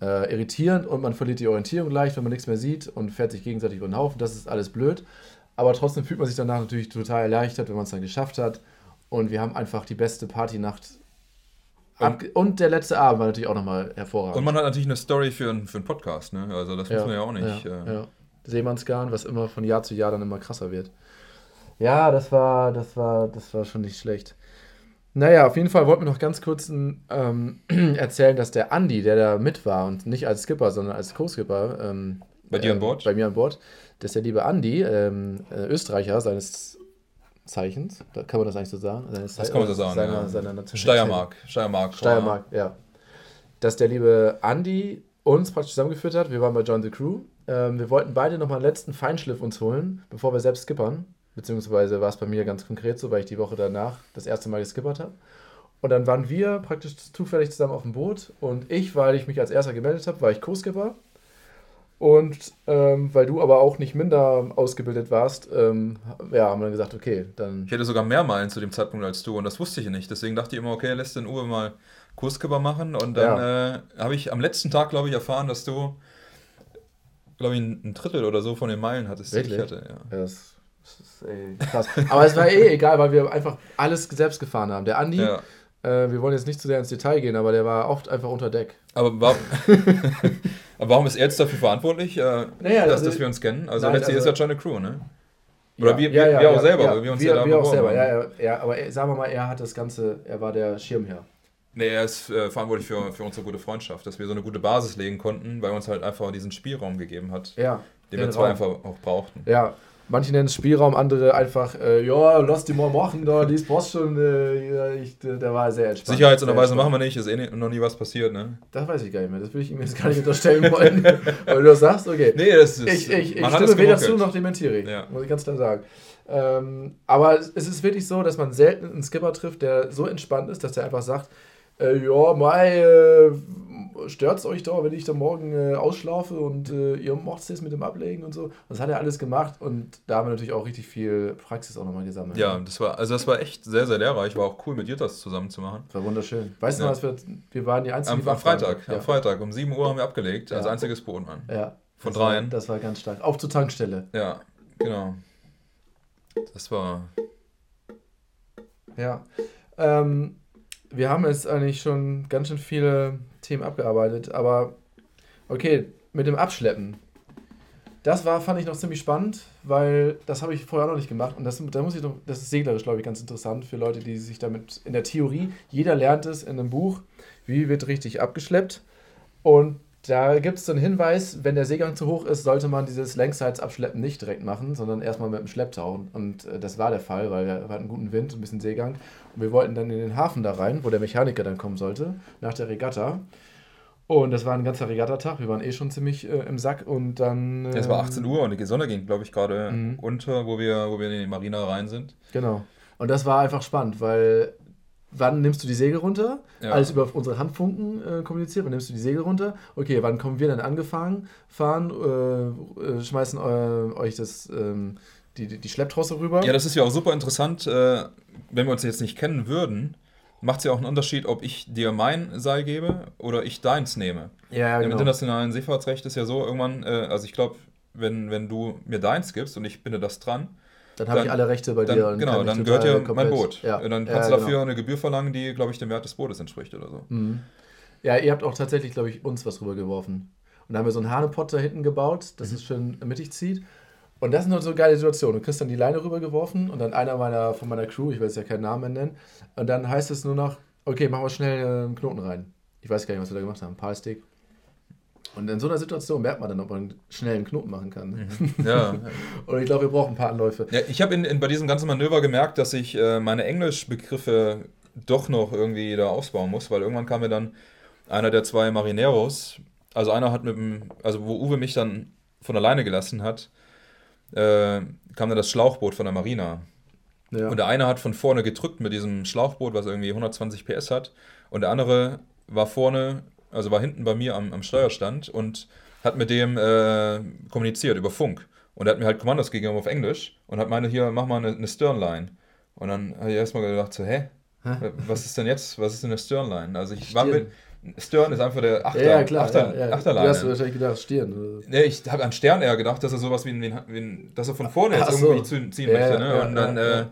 Speaker 1: äh, irritierend und man verliert die Orientierung leicht, wenn man nichts mehr sieht und fährt sich gegenseitig über den Haufen. Das ist alles blöd. Aber trotzdem fühlt man sich danach natürlich total erleichtert, wenn man es dann geschafft hat. Und wir haben einfach die beste Partynacht. Abge- Und der letzte Abend war natürlich auch nochmal hervorragend.
Speaker 2: Und man hat natürlich eine Story für, einen- für einen Podcast, ne? Also das muss man ja auch nicht.
Speaker 1: Ja,
Speaker 2: äh,
Speaker 1: ja. Seemannsgarn, was immer von Jahr zu Jahr dann immer krasser wird. Ja, das war, das war, das war schon nicht schlecht. Naja, auf jeden Fall wollten wir noch ganz kurz ähm, <clears throat> erzählen, dass der Andi, der da mit war und nicht als Skipper, sondern als Co-Skipper, ähm,
Speaker 2: Bei dir an
Speaker 1: ähm,
Speaker 2: Bord?
Speaker 1: Bei mir an Bord, dass der liebe Andi, ähm, äh, Österreicher seines Zeichens, da kann man das eigentlich so sagen? Seines
Speaker 2: Das kann man so sagen,
Speaker 1: Seiner,
Speaker 2: ja.
Speaker 1: seiner.
Speaker 2: Steiermark. Steiermark.
Speaker 1: Steiermark, ja. Dass der liebe Andi uns praktisch zusammengeführt hat. Wir waren bei John the Crew. Ähm, wir wollten beide nochmal einen letzten Feinschliff uns holen, bevor wir selbst skippern. Beziehungsweise war es bei mir ganz konkret so, weil ich die Woche danach das erste Mal geskippert habe. Und dann waren wir praktisch zufällig zusammen auf dem Boot. Und ich, weil ich mich als erster gemeldet habe, war ich Co-Skipper. Und ähm, weil du aber auch nicht minder ausgebildet warst, ähm, ja, haben wir dann gesagt, okay, dann
Speaker 2: Ich hätte sogar mehr Meilen zu dem Zeitpunkt als du und das wusste ich nicht. Deswegen dachte ich immer, okay, lässt den Uwe mal Kurskipper machen und dann äh, habe ich am letzten Tag, glaube ich, erfahren, dass du, glaube ich, ein, Drittel oder so von den Meilen hattest, die ich hatte. Ja.
Speaker 1: Ja, das, das ist ey, krass. Aber es war eh egal, weil wir einfach alles selbst gefahren haben. Der Andi,
Speaker 2: Ja.
Speaker 1: Äh, wir wollen jetzt nicht zu sehr ins Detail gehen, aber der war oft einfach unter Deck.
Speaker 2: Aber, warum, <laughs> aber warum ist er jetzt dafür verantwortlich, äh,
Speaker 1: Naja,
Speaker 2: dass,
Speaker 1: also-
Speaker 2: dass wir uns kennen? Also
Speaker 1: Nein,
Speaker 2: letztlich
Speaker 1: also-
Speaker 2: ist ja schon eine Crew, ne? Oder wir- wir- wir auch selber, weil wir uns ja da
Speaker 1: wir auch selber, ja, ja, ja, aber er, sagen wir mal, er hat das Ganze, er war der Schirmherr.
Speaker 2: Nee, er ist äh, verantwortlich für, für unsere gute Freundschaft, dass wir so eine gute Basis legen konnten, weil er uns halt einfach diesen Spielraum gegeben hat,
Speaker 1: Ja.
Speaker 2: den wir
Speaker 1: Raum.
Speaker 2: einfach auch brauchten.
Speaker 1: Ja, manche nennen es Spielraum, andere einfach, äh, ja, lass die mal machen, da, dies passt schon. Äh, ich, der war sehr entspannt.
Speaker 2: Sicherheitsunterweise machen wir nicht, ist eh noch nie was passiert, ne?
Speaker 1: Das weiß ich gar nicht mehr, das will ich ihm jetzt gar nicht unterstellen wollen. <laughs> aber du das sagst, okay.
Speaker 2: Nee, das ist.
Speaker 1: Ich, ich, ich stimme weder zu noch dementiere ich,
Speaker 2: Ja.
Speaker 1: muss ich ganz klar sagen. Ähm, aber es ist wirklich so, dass man selten einen Skipper trifft, der so entspannt ist, dass der einfach sagt, äh, ja, Mai, äh, stört es euch da, wenn ich da morgen äh, ausschlafe und äh, ihr macht es mit dem Ablegen und so. Und das hat er alles gemacht und da haben wir natürlich auch richtig viel Praxis auch nochmal gesammelt.
Speaker 2: Ja, das war, also das war echt sehr, sehr lehrreich. War auch cool, mit dir das zusammen zu machen.
Speaker 1: Das war wunderschön. Weißt du
Speaker 2: Ja.
Speaker 1: noch, was wir, wir waren die einzigen,
Speaker 2: Am, am. Freitag,
Speaker 1: Ja.
Speaker 2: am Freitag, um 7 Uhr haben wir abgelegt, als
Speaker 1: Ja.
Speaker 2: einziges Boot, Mann.
Speaker 1: Ja.
Speaker 2: Von
Speaker 1: das war,
Speaker 2: dreien.
Speaker 1: das war ganz stark. Auch zur Tankstelle.
Speaker 2: Ja, genau. Das war.
Speaker 1: Ja. Ähm, wir haben jetzt eigentlich schon ganz schön viele Themen abgearbeitet, aber okay, mit dem Abschleppen. Das war, fand ich noch ziemlich spannend, weil das habe ich vorher noch nicht gemacht. Und das, da muss ich noch, das ist seglerisch, glaube ich, ganz interessant für Leute, die sich damit in der Theorie, jeder lernt es in einem Buch, wie wird richtig abgeschleppt. Und da gibt es so einen Hinweis, wenn der Seegang zu hoch ist, sollte man dieses Längsseitsabschleppen nicht direkt machen, sondern erstmal mit dem Schlepptau. Und äh, das war der Fall, weil wir hatten guten Wind, ein bisschen Seegang. Und wir wollten dann in den Hafen da rein, wo der Mechaniker dann kommen sollte, nach der Regatta. Und das war ein ganzer Regattatag. Wir waren eh schon ziemlich äh, im Sack und dann.
Speaker 2: Ja, es war
Speaker 1: ähm,
Speaker 2: 18 Uhr und die Sonne ging, glaube ich, gerade
Speaker 1: Mhm.
Speaker 2: unter, wo wir, wo wir in die Marina rein sind.
Speaker 1: Genau. Und das war einfach spannend, weil wann nimmst du die Segel runter?
Speaker 2: Ja.
Speaker 1: Alles über unsere Handfunken äh, kommuniziert. Wann nimmst du die Segel runter? Okay, wann kommen wir dann angefahren, fahren, äh, äh, schmeißen äh, euch das, ähm, die, die, die Schlepptrosse rüber?
Speaker 2: Ja, das ist ja auch super interessant. Äh, wenn wir uns jetzt nicht kennen würden, macht es ja auch einen Unterschied, ob ich dir mein Seil gebe oder ich deins nehme.
Speaker 1: ja,
Speaker 2: Im
Speaker 1: genau.
Speaker 2: internationalen Seefahrtsrecht ist ja so irgendwann, äh, also ich glaube, wenn, wenn du mir deins gibst und ich binde das dran,
Speaker 1: Dann habe ich
Speaker 2: dann-
Speaker 1: alle Rechte bei
Speaker 2: dann,
Speaker 1: dir. und
Speaker 2: genau, dann gehört dir mein Boot.
Speaker 1: Ja,
Speaker 2: Und dann
Speaker 1: ja,
Speaker 2: kannst du
Speaker 1: genau.
Speaker 2: dafür eine Gebühr verlangen, die, glaube ich, dem Wert des Bootes entspricht oder so.
Speaker 1: Mhm. Ja, ihr habt auch tatsächlich, glaube ich, uns was rübergeworfen. Und da haben wir so einen Hanepott da hinten gebaut, dass
Speaker 2: Mhm.
Speaker 1: es schön mittig zieht. Und das ist noch so eine geile Situation. Du kriegst dann die Leine rübergeworfen und dann einer meiner, von meiner Crew, ich will jetzt ja keinen Namen nennen, und dann heißt es nur noch, okay, machen wir schnell einen Knoten rein. Ich weiß gar nicht, was wir da gemacht haben. Palstick. Und in so einer Situation merkt man dann, ob man schnell einen Knoten machen kann. ne?
Speaker 2: Ja, <laughs>
Speaker 1: Und ich glaube, wir brauchen ein paar Anläufe.
Speaker 2: Ja, ich habe in, in, bei diesem ganzen Manöver gemerkt, dass ich äh, meine Englischbegriffe doch noch irgendwie da ausbauen muss, weil irgendwann kam mir dann einer der zwei Marineros, also einer hat mit dem, also wo Uwe mich dann von alleine gelassen hat, äh, kam dann das Schlauchboot von der Marina.
Speaker 1: Ja.
Speaker 2: Und der eine hat von vorne gedrückt mit diesem Schlauchboot, was irgendwie 120 PS hat, und der andere war vorne, also war hinten bei mir am, am Steuerstand und hat mit dem äh, kommuniziert über Funk. Und er hat mir halt Kommandos gegeben auf Englisch und hat meine, hier, mach mal eine, eine Sternline. Und dann habe ich erstmal gedacht, so, hä?
Speaker 1: Hä?
Speaker 2: Was ist denn jetzt? Was ist denn eine Sternline? Also ich war
Speaker 1: Stirn.
Speaker 2: mit. Stern ist einfach der Achter,
Speaker 1: ja, ja, klar.
Speaker 2: Achter,
Speaker 1: ja, ja.
Speaker 2: Achterleine.
Speaker 1: Du hast wahrscheinlich gedacht, Stirn. oder?
Speaker 2: Nee, ich habe an Stern eher gedacht, dass er sowas wie wie wie dass er von vorne jetzt
Speaker 1: Ach
Speaker 2: irgendwie ziehen
Speaker 1: Ja,
Speaker 2: möchte. Ne? und dann äh, hat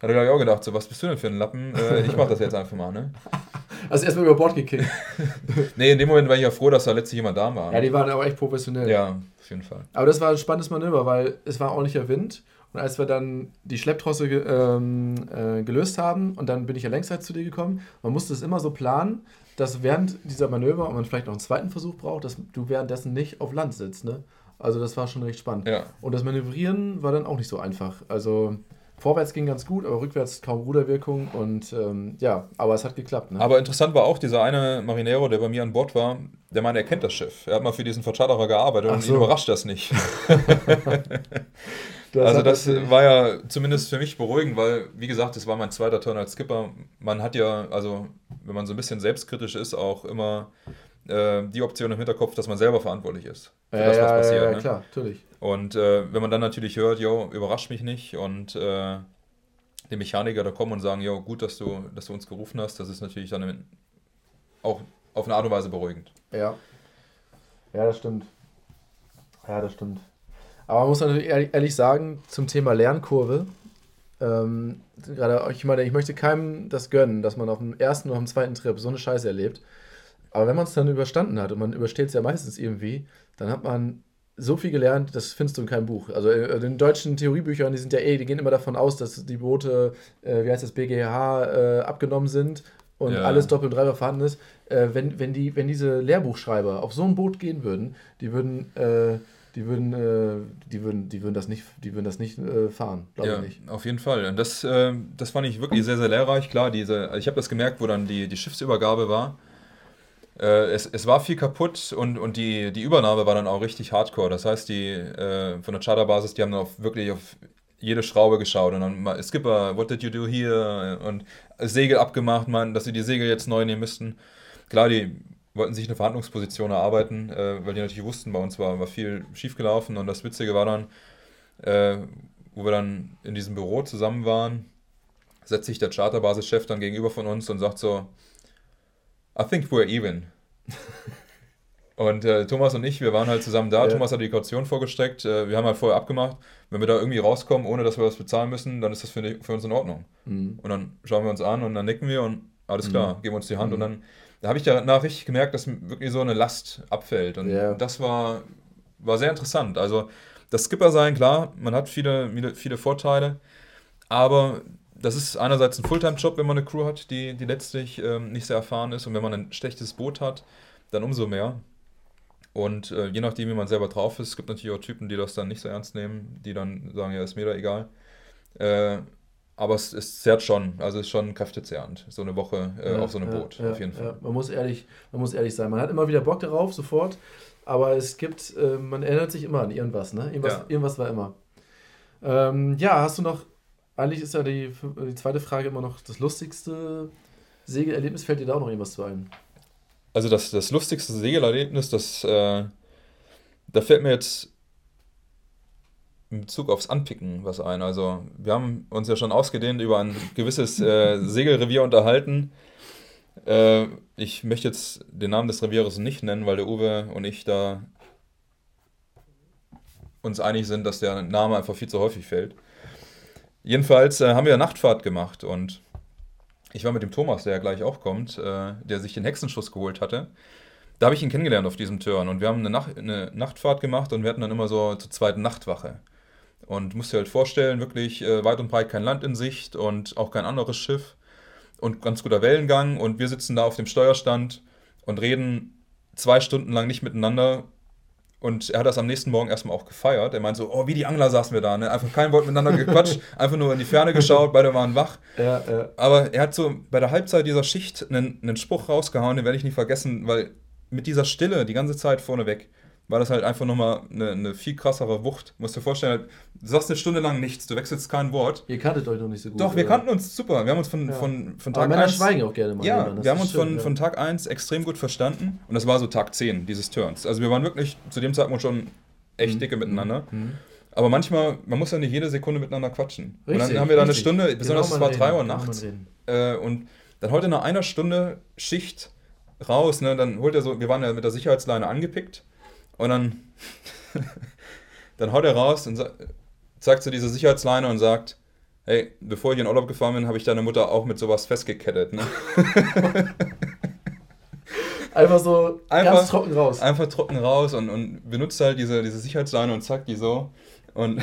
Speaker 2: er glaub ich auch gedacht, so was bist du denn für ein Lappen? Äh, <laughs> ich mach das jetzt einfach mal, ne? <laughs>
Speaker 1: Also erstmal über Bord gekickt. <laughs>
Speaker 2: Nee, in dem Moment war ich ja froh, dass da letztlich jemand da war.
Speaker 1: Ja, die waren aber echt professionell.
Speaker 2: ja, auf jeden Fall.
Speaker 1: Aber das war ein spannendes Manöver, weil es war ordentlicher Wind. Und als wir dann die Schlepptrosse ge ähm, äh, gelöst haben und dann bin ich ja längsseits zu dir gekommen, man musste es immer so planen, dass während dieser Manöver und man vielleicht noch einen zweiten Versuch braucht, dass du währenddessen nicht auf Land sitzt. Ne? Also das war schon recht spannend.
Speaker 2: Ja.
Speaker 1: Und das Manövrieren war dann auch nicht so einfach. Also vorwärts ging ganz gut, aber rückwärts kaum Ruderwirkung und ähm, ja, aber es hat geklappt. Ne?
Speaker 2: Aber interessant war auch dieser eine Marinero, der bei mir an Bord war, der meinte, er kennt das Schiff. Er hat mal für diesen Vercharterer gearbeitet
Speaker 1: Ach
Speaker 2: und
Speaker 1: so.
Speaker 2: ihn überrascht das nicht. <laughs> <laughs> Also das war ja zumindest für mich beruhigend, weil, wie gesagt, das war mein zweiter Turn als Skipper. Man hat ja, also wenn man so ein bisschen selbstkritisch ist, auch immer äh, die Option im Hinterkopf, dass man selber verantwortlich ist für
Speaker 1: ja,
Speaker 2: das, was
Speaker 1: ja,
Speaker 2: passiert.
Speaker 1: ja,
Speaker 2: ne?
Speaker 1: klar, natürlich.
Speaker 2: Und äh, wenn man dann natürlich hört, jo, überrascht mich nicht und äh, die Mechaniker da kommen und sagen, jo, gut, dass du, dass du uns gerufen hast, das ist natürlich dann auch auf eine Art und Weise beruhigend.
Speaker 1: Ja. Ja, das stimmt. Ja, das stimmt. Aber man muss natürlich ehrlich sagen, zum Thema Lernkurve, ähm, gerade ich meine, ich möchte keinem das gönnen, dass man auf dem ersten oder auf dem zweiten Trip so eine Scheiße erlebt. Aber wenn man es dann überstanden hat und man übersteht es ja meistens irgendwie, dann hat man so viel gelernt, das findest du in keinem Buch. Also in den deutschen Theoriebüchern, die sind ja eh, die gehen immer davon aus, dass die Boote, äh, wie heißt das, BGH, äh, abgenommen sind und ja. alles doppelt und dreifach vorhanden ist. Äh, wenn, wenn, die, wenn diese Lehrbuchschreiber auf so ein Boot gehen würden, die würden, äh, die würden, äh, die würden, die würden das nicht, die würden das nicht äh, fahren,
Speaker 2: glaube ja, ich. Auf jeden Fall. Und das, das fand ich wirklich sehr, sehr lehrreich. Klar, diese, ich habe das gemerkt, wo dann die, die Schiffsübergabe war äh, es, es war viel kaputt und, und die, die Übernahme war dann auch richtig hardcore. Das heißt, die äh, von der Charterbasis, die haben dann auf, wirklich auf jede Schraube geschaut und dann mal, Skipper, what did you do here? Und Segel abgemacht, man, dass sie die Segel jetzt neu nehmen müssten. Klar, die wollten sich eine Verhandlungsposition erarbeiten, äh, weil die natürlich wussten, bei uns war, war viel schiefgelaufen und das Witzige war dann, äh, wo wir dann in diesem Büro zusammen waren, setzt sich der Charterbasis-Chef dann gegenüber von uns und sagt so, I think we're even. <laughs> und äh, Thomas und ich, wir waren halt zusammen da. Ja. Thomas hat die Kaution vorgestreckt. Äh, wir haben halt vorher abgemacht, wenn wir da irgendwie rauskommen, ohne dass wir was bezahlen müssen, dann ist das für, für uns in Ordnung. Mhm. Und dann schauen wir uns an und dann nicken wir und alles klar, mhm. geben uns die Hand. Mhm. Und dann da habe ich danach richtig gemerkt, dass wirklich so eine Last abfällt. Und yeah. das war, war sehr interessant. Also das Skipper sein, klar, man hat viele, viele, viele Vorteile, aber das ist einerseits ein Fulltime-Job, wenn man eine Crew hat, die, die letztlich ähm, nicht sehr erfahren ist. Und wenn man ein schlechtes Boot hat, dann umso mehr. Und äh, je nachdem, wie man selber drauf ist, gibt natürlich auch Typen, die das dann nicht so ernst nehmen, die dann sagen, ja, ist mir da egal. Äh, aber es, es zerrt schon, also es ist schon kräftezehrend, so eine Woche äh, ja, auf so einem ja, Boot,
Speaker 1: ja,
Speaker 2: auf jeden Fall.
Speaker 1: Man, muss ehrlich, man muss ehrlich sein. Man hat immer wieder Bock darauf, sofort, aber es gibt, äh, man erinnert sich immer an irgendwas, ne? Irgendwas, irgendwas war immer. Ähm, ja, hast du noch eigentlich ist ja die, die zweite Frage immer noch das lustigste Segelerlebnis. Fällt dir da auch noch irgendwas zu ein?
Speaker 2: Also das, das lustigste Segelerlebnis, das, äh, da fällt mir jetzt in Bezug aufs Anpicken was ein. Also wir haben uns ja schon ausgedehnt über ein gewisses äh, Segelrevier unterhalten. Äh, ich möchte jetzt den Namen des Revieres nicht nennen, weil der Uwe und ich da uns einig sind, dass der Name einfach viel zu häufig fällt. Jedenfalls äh, haben wir Nachtfahrt gemacht und ich war mit dem Thomas, der ja gleich auch kommt, äh, der sich den Hexenschuss geholt hatte. Da habe ich ihn kennengelernt auf diesem Turn und wir haben eine, Nacht, eine Nachtfahrt gemacht und wir hatten dann immer so zur zweiten Nachtwache. Und musst dir halt vorstellen, wirklich äh, weit und breit kein Land in Sicht und auch kein anderes Schiff und ganz guter Wellengang und wir sitzen da auf dem Steuerstand und reden zwei Stunden lang nicht miteinander und er hat das am nächsten Morgen erstmal auch gefeiert. Er meinte so, oh, wie die Angler saßen wir da. Ne? Einfach kein Wort miteinander gequatscht, <laughs> einfach nur in die Ferne geschaut, beide waren wach. Ja, ja. Aber er hat so bei der Halbzeit dieser Schicht einen, einen Spruch rausgehauen, den werde ich nicht vergessen, weil mit dieser Stille die ganze Zeit vorneweg war das halt einfach nochmal eine, eine viel krassere Wucht. Du musst dir vorstellen, du sagst eine Stunde lang nichts, du wechselst kein Wort.
Speaker 1: Ihr kanntet euch noch nicht so gut.
Speaker 2: Doch, wir kannten uns super. Wir haben uns von, ja. von, von Tag 1. schweigen auch gerne mal. Ja, wir haben uns schön, von, ja. von Tag 1 extrem gut verstanden und das war so Tag 10 dieses Turns. Also wir waren wirklich zu dem Zeitpunkt schon echt mhm. dicke miteinander. Mhm. Aber manchmal, man muss ja nicht jede Sekunde miteinander quatschen. Richtig, und dann haben wir da eine Stunde, genau besonders genau es war 3 Uhr nachts. Äh, und dann heute nach einer Stunde Schicht raus, ne, dann holt er so, wir waren ja mit der Sicherheitsleine angepickt und dann, <laughs> dann haut er raus und zeigt so diese Sicherheitsleine und sagt, hey, bevor ich in Urlaub gefahren bin, habe ich deine Mutter auch mit sowas festgekettet. Ne? <laughs>
Speaker 1: einfach so einfach, ganz trocken raus.
Speaker 2: Einfach trocken raus und, und benutzt halt diese, diese Sicherheitsleine und zackt die so. Und <laughs>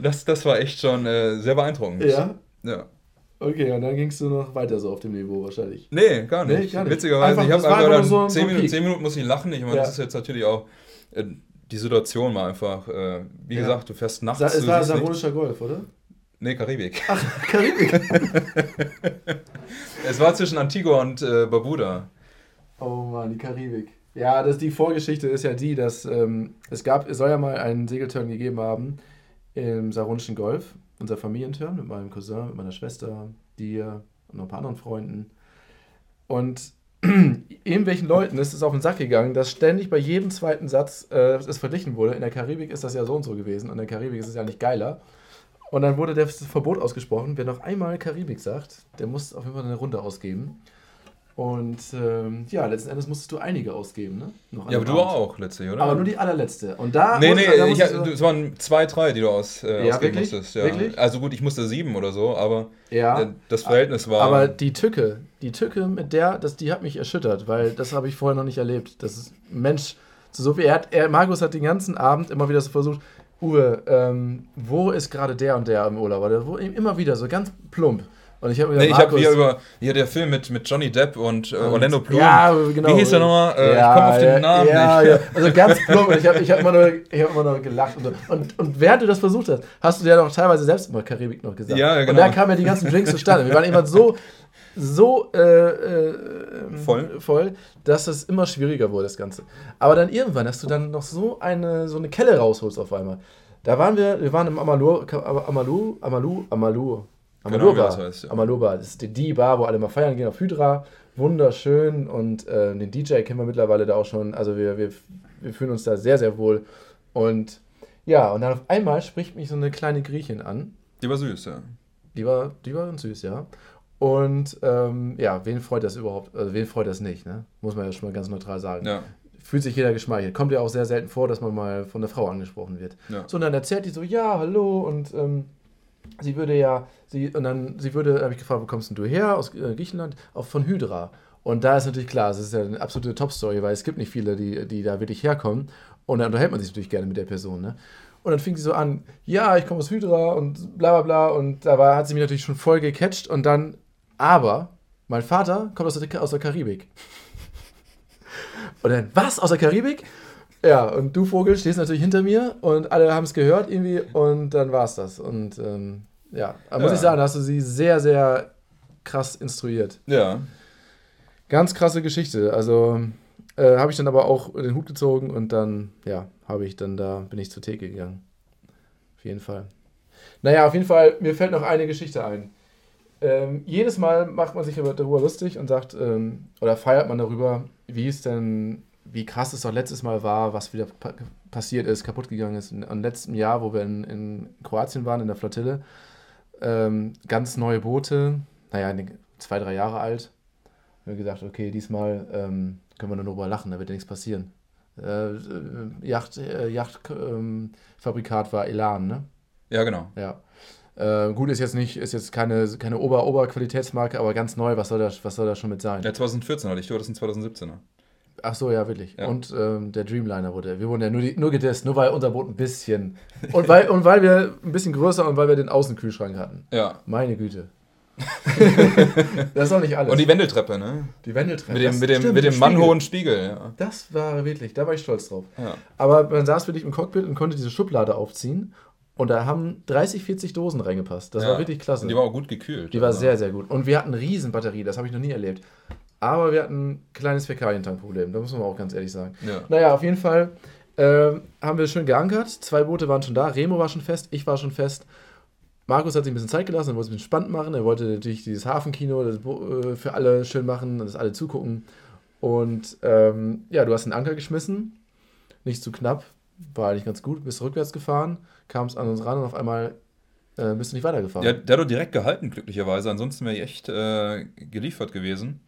Speaker 2: das, das war echt schon äh, sehr beeindruckend. Ja?
Speaker 1: Ja. Okay, und dann gingst du noch weiter so auf dem Niveau wahrscheinlich.
Speaker 2: Nee, gar nicht. Nee, gar nicht. Witzigerweise, einfach, ich habe einfach dann so 10, Minuten, 10 Minuten muss ich lachen. Ich meine, ja. das ist jetzt natürlich auch, äh, die Situation war einfach, äh, wie ja. gesagt, du fährst nachts. Sa
Speaker 1: es war Saronischer Golf, oder?
Speaker 2: Nee, Karibik. Ach, Karibik. <laughs> es war zwischen Antigua und äh, Barbuda.
Speaker 1: Oh Mann, die Karibik. Ja, das, die Vorgeschichte ist ja die, dass ähm, es gab, es soll ja mal einen Segelturn gegeben haben im Saronischen Golf unser Familienturn mit meinem Cousin, mit meiner Schwester, dir und noch ein paar anderen Freunden. Und <clears throat> irgendwelchen Leuten ist es auf den Sack gegangen, dass ständig bei jedem zweiten Satz äh, es verglichen wurde. In der Karibik ist das ja so und so gewesen. Und in der Karibik ist es ja nicht geiler. Und dann wurde das Verbot ausgesprochen. Wer noch einmal Karibik sagt, der muss auf jeden Fall eine Runde ausgeben. Und ähm, ja, letzten Endes musstest du einige ausgeben, ne?
Speaker 2: Noch ja, aber du auch letztlich, oder?
Speaker 1: Aber nur die allerletzte. Und da.
Speaker 2: Nee, nee, da ich, so es waren zwei, drei, die du aus, äh, ja, ausgeben wirklich? musstest. Ja. Wirklich? Also gut, ich musste sieben oder so, aber ja. das Verhältnis war.
Speaker 1: Aber die Tücke, die Tücke mit der, das, die hat mich erschüttert, weil das habe ich vorher noch nicht erlebt. Das ist Mensch, so wie er hat, er, Markus hat den ganzen Abend immer wieder so versucht, Uwe, ähm, wo ist gerade der und der im Urlaub? Oder wo, immer wieder so ganz plump.
Speaker 2: Und ich habe nee, ich habe hier über hier der Film mit, mit Johnny Depp und, äh, Orlando Bloom. Ja, genau. Wie hieß der nochmal? Äh, ja, ich komme auf den ja, Namen
Speaker 1: ja, nicht. Ja. <laughs> Also ganz plump. ich habe ich hab immer, nur, hab immer nur gelacht. Und, und, und während du das versucht hast, hast du ja doch teilweise selbst immer Karibik noch gesagt. Ja, genau. Und da kamen ja die ganzen Drinks zustande. Wir waren immer so so äh, äh, voll. voll, dass es immer schwieriger wurde, das Ganze. Aber dann irgendwann, dass du dann noch so eine, so eine Kelle rausholst auf einmal. Da waren wir, wir waren im Amalu, Amalu, Amalu, Amalu, Amalur genau, heißt, ja. Amalur Bar. Das ist die, die Bar, wo alle mal feiern gehen auf Hydra. Wunderschön und äh, den DJ kennen wir mittlerweile da auch schon. Also wir, wir, wir fühlen uns da sehr, sehr wohl. Und ja, und dann auf einmal spricht mich so eine kleine Griechin an.
Speaker 2: Die war süß, ja.
Speaker 1: Die war, die war ganz süß, ja. Und ähm, ja, wen freut das überhaupt? Also wen freut das nicht, ne? Muss man ja schon mal ganz neutral sagen. Ja. Fühlt sich jeder geschmeichelt. Kommt ja auch sehr selten vor, dass man mal von der Frau angesprochen wird. Ja. So, und dann erzählt die so, ja, hallo und ähm, sie würde ja, sie, und dann, sie würde, habe ich gefragt, wo kommst denn du her? Aus äh, Griechenland, auch von Hydra. Und da ist natürlich klar, es ist ja eine absolute Top-Story, weil es gibt nicht viele, die, die da wirklich herkommen. Und dann unterhält man sich natürlich gerne mit der Person, ne? Und dann fing sie so an, ja, ich komme aus Hydra und bla bla bla. Und da war, hat sie mich natürlich schon voll gecatcht. Und dann, aber, mein Vater kommt aus der, aus der Karibik. <laughs> Und dann, was? Aus der Karibik? Ja, und du Vogel stehst natürlich hinter mir und alle haben es gehört irgendwie und dann war es das. Und ähm, ja, ja. muss ich sagen, da hast du sie sehr, sehr krass instruiert. Ja. Ganz krasse Geschichte. Also äh, habe ich dann aber auch den Hut gezogen und dann, ja, habe ich dann da, bin ich zur Theke gegangen. Auf jeden Fall. Naja, auf jeden Fall, mir fällt noch eine Geschichte ein. Ähm, jedes Mal macht man sich darüber lustig und sagt, ähm, oder feiert man darüber, wie es denn wie krass es doch letztes Mal war, was wieder pa passiert ist, kaputt gegangen ist. Im letzten Jahr, wo wir in, in Kroatien waren, in der Flottille, ähm, ganz neue Boote, naja, zwei, drei Jahre alt. Wir haben gesagt, okay, diesmal ähm, können wir nur darüber lachen, da wird ja nichts passieren. Äh, äh Yacht, äh, Yachtfabrikat ähm, war Elan, ne?
Speaker 2: Ja, genau.
Speaker 1: Ja. Äh, gut, ist jetzt nicht, ist jetzt keine, keine Ober-Ober-Qualitätsmarke, aber ganz neu, was soll, das, was soll das schon mit sein?
Speaker 2: Ja, 2014 hatte ich, du hattest ein 2017er.
Speaker 1: Ach so, ja, wirklich. Ja. Und ähm, der Dreamliner wurde, wir wurden ja nur, die, nur gedisst, nur weil unser Boot ein bisschen. <laughs> Und weil, und weil wir ein bisschen größer und weil wir den Außenkühlschrank hatten. Ja. Meine Güte. <laughs> das ist auch nicht alles.
Speaker 2: Und die Wendeltreppe, ne?
Speaker 1: Die Wendeltreppe.
Speaker 2: Mit dem, mit dem, stimmt, mit dem mannhohen Spiegel, ja.
Speaker 1: Das war wirklich, da war ich stolz drauf. Ja. Aber man saß wirklich im Cockpit und konnte diese Schublade aufziehen. Und da haben 30, 40 Dosen reingepasst. Das ja. war wirklich klasse. Und
Speaker 2: die war auch gut gekühlt.
Speaker 1: Die war sehr, sehr gut. Und wir hatten eine Riesenbatterie, das habe ich noch nie erlebt. Aber wir hatten ein kleines Fäkalientankproblem, da muss man auch ganz ehrlich sagen. Ja. Naja, auf jeden Fall äh, haben wir schön geankert. Zwei Boote waren schon da. Remo war schon fest, ich war schon fest. Markus hat sich ein bisschen Zeit gelassen, er wollte es ein bisschen spannend machen. Er wollte natürlich dieses Hafenkino das, äh, für alle schön machen, dass alle zugucken. Und ähm, ja, du hast den Anker geschmissen. Nicht zu knapp. War eigentlich ganz gut. Bist rückwärts gefahren, kamst an uns ran und auf einmal äh, bist du nicht weitergefahren.
Speaker 2: Ja, der hat doch direkt gehalten, glücklicherweise. Ansonsten wäre ich echt äh, geliefert gewesen.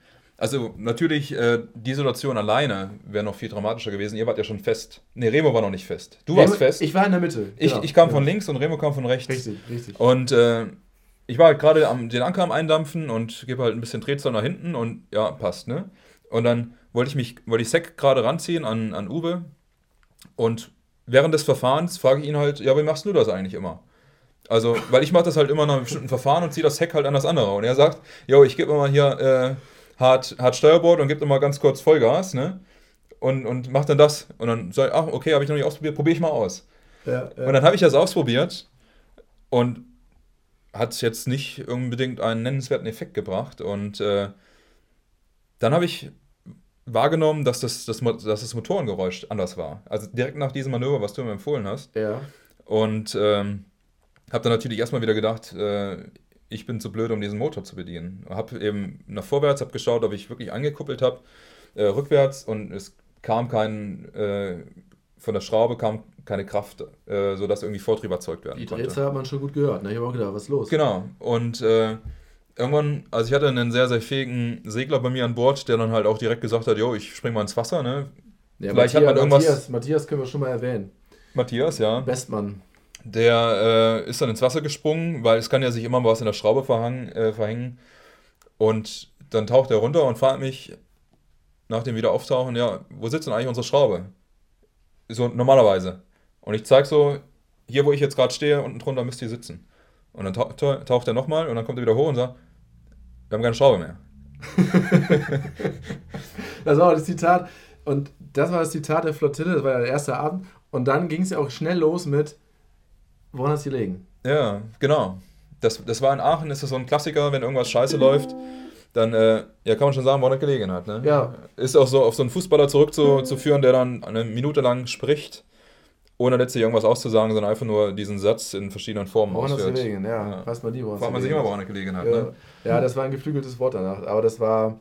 Speaker 2: Also natürlich, äh, die Situation alleine wäre noch viel dramatischer gewesen. Ihr wart ja schon fest. Ne, Remo war noch nicht fest. Du Remo, warst fest.
Speaker 1: Ich war in der Mitte.
Speaker 2: Ich, genau. ich kam von links und Remo kam von rechts. Richtig, richtig. Und äh, ich war halt gerade den Anker am Eindampfen und gebe halt ein bisschen Drehzahl nach hinten und ja, passt, ne? Und dann wollte ich mich, wollte ich Sek gerade ranziehen an, an Uwe und während des Verfahrens frage ich ihn halt, ja, wie machst du das eigentlich immer? Also, weil ich mache das halt immer nach einem bestimmten Verfahren und ziehe das Heck halt an das andere. Und er sagt, jo, ich gebe mal hier äh, hart, hart Steuerbord und gibt immer ganz kurz Vollgas, ne? Und, und macht dann das. Und dann sage ich, ach, okay, habe ich noch nicht ausprobiert, probiere ich mal aus. Ja, ja. Und dann habe ich das ausprobiert und hat jetzt nicht unbedingt einen nennenswerten Effekt gebracht. Und äh, dann habe ich wahrgenommen, dass das, das, dass das Motorengeräusch anders war. Also direkt nach diesem Manöver, was du mir empfohlen hast. Ja. Und ähm, habe dann natürlich erstmal wieder gedacht, äh, ich bin zu blöd, um diesen Motor zu bedienen. Habe eben nach vorwärts, habe geschaut, ob ich wirklich angekuppelt habe, äh, rückwärts und es kam kein, äh, von der Schraube kam keine Kraft, äh, sodass irgendwie Vortrieb erzeugt werden
Speaker 1: Die
Speaker 2: konnte.
Speaker 1: Drehzahl hat man schon gut gehört. Ne? Ich habe auch gedacht, was ist los?
Speaker 2: Genau. Und äh, irgendwann, also ich hatte einen sehr, sehr fähigen Segler bei mir an Bord, der dann halt auch direkt gesagt hat, jo, ich spring mal ins Wasser, ne?
Speaker 1: Ja,
Speaker 2: Vielleicht hat
Speaker 1: Matthias,
Speaker 2: man irgendwas-
Speaker 1: Matthias, Matthias können wir schon mal erwähnen.
Speaker 2: Matthias, ja.
Speaker 1: Bestmann.
Speaker 2: Der äh, ist dann ins Wasser gesprungen, weil es kann ja sich immer mal was in der Schraube verhangen, äh, verhängen. Und dann taucht er runter und fragt mich nach dem Wiederauftauchen, ja, wo sitzt denn eigentlich unsere Schraube? So normalerweise. Und ich zeige so, hier wo ich jetzt gerade stehe, unten drunter müsst ihr sitzen. Und dann tau tau- taucht er nochmal und dann kommt er wieder hoch und sagt, wir haben keine Schraube mehr. <laughs>
Speaker 1: Das war das Zitat. Und das war das Zitat der Flottille. Das war ja der erste Abend. Und dann ging es ja auch schnell los mit, woran hat es gelegen?
Speaker 2: Ja, genau. Das, das war in Aachen, ist das so ein Klassiker, wenn irgendwas scheiße läuft, dann äh, ja, kann man schon sagen, woran das gelegen hat. Ne?
Speaker 1: Ja.
Speaker 2: Ist auch so auf so einen Fußballer zurückzuführen, der dann eine Minute lang spricht, ohne letztlich irgendwas auszusagen, sondern einfach nur diesen Satz in verschiedenen Formen
Speaker 1: Woran es
Speaker 2: ausführt.
Speaker 1: gelegen? Ja,
Speaker 2: Ja.
Speaker 1: weiß man nie, woran es
Speaker 2: Fragt man sich immer, woran es gelegen hat.
Speaker 1: Ja.
Speaker 2: Ne?
Speaker 1: ja, das war ein geflügeltes Wort danach. Aber das war.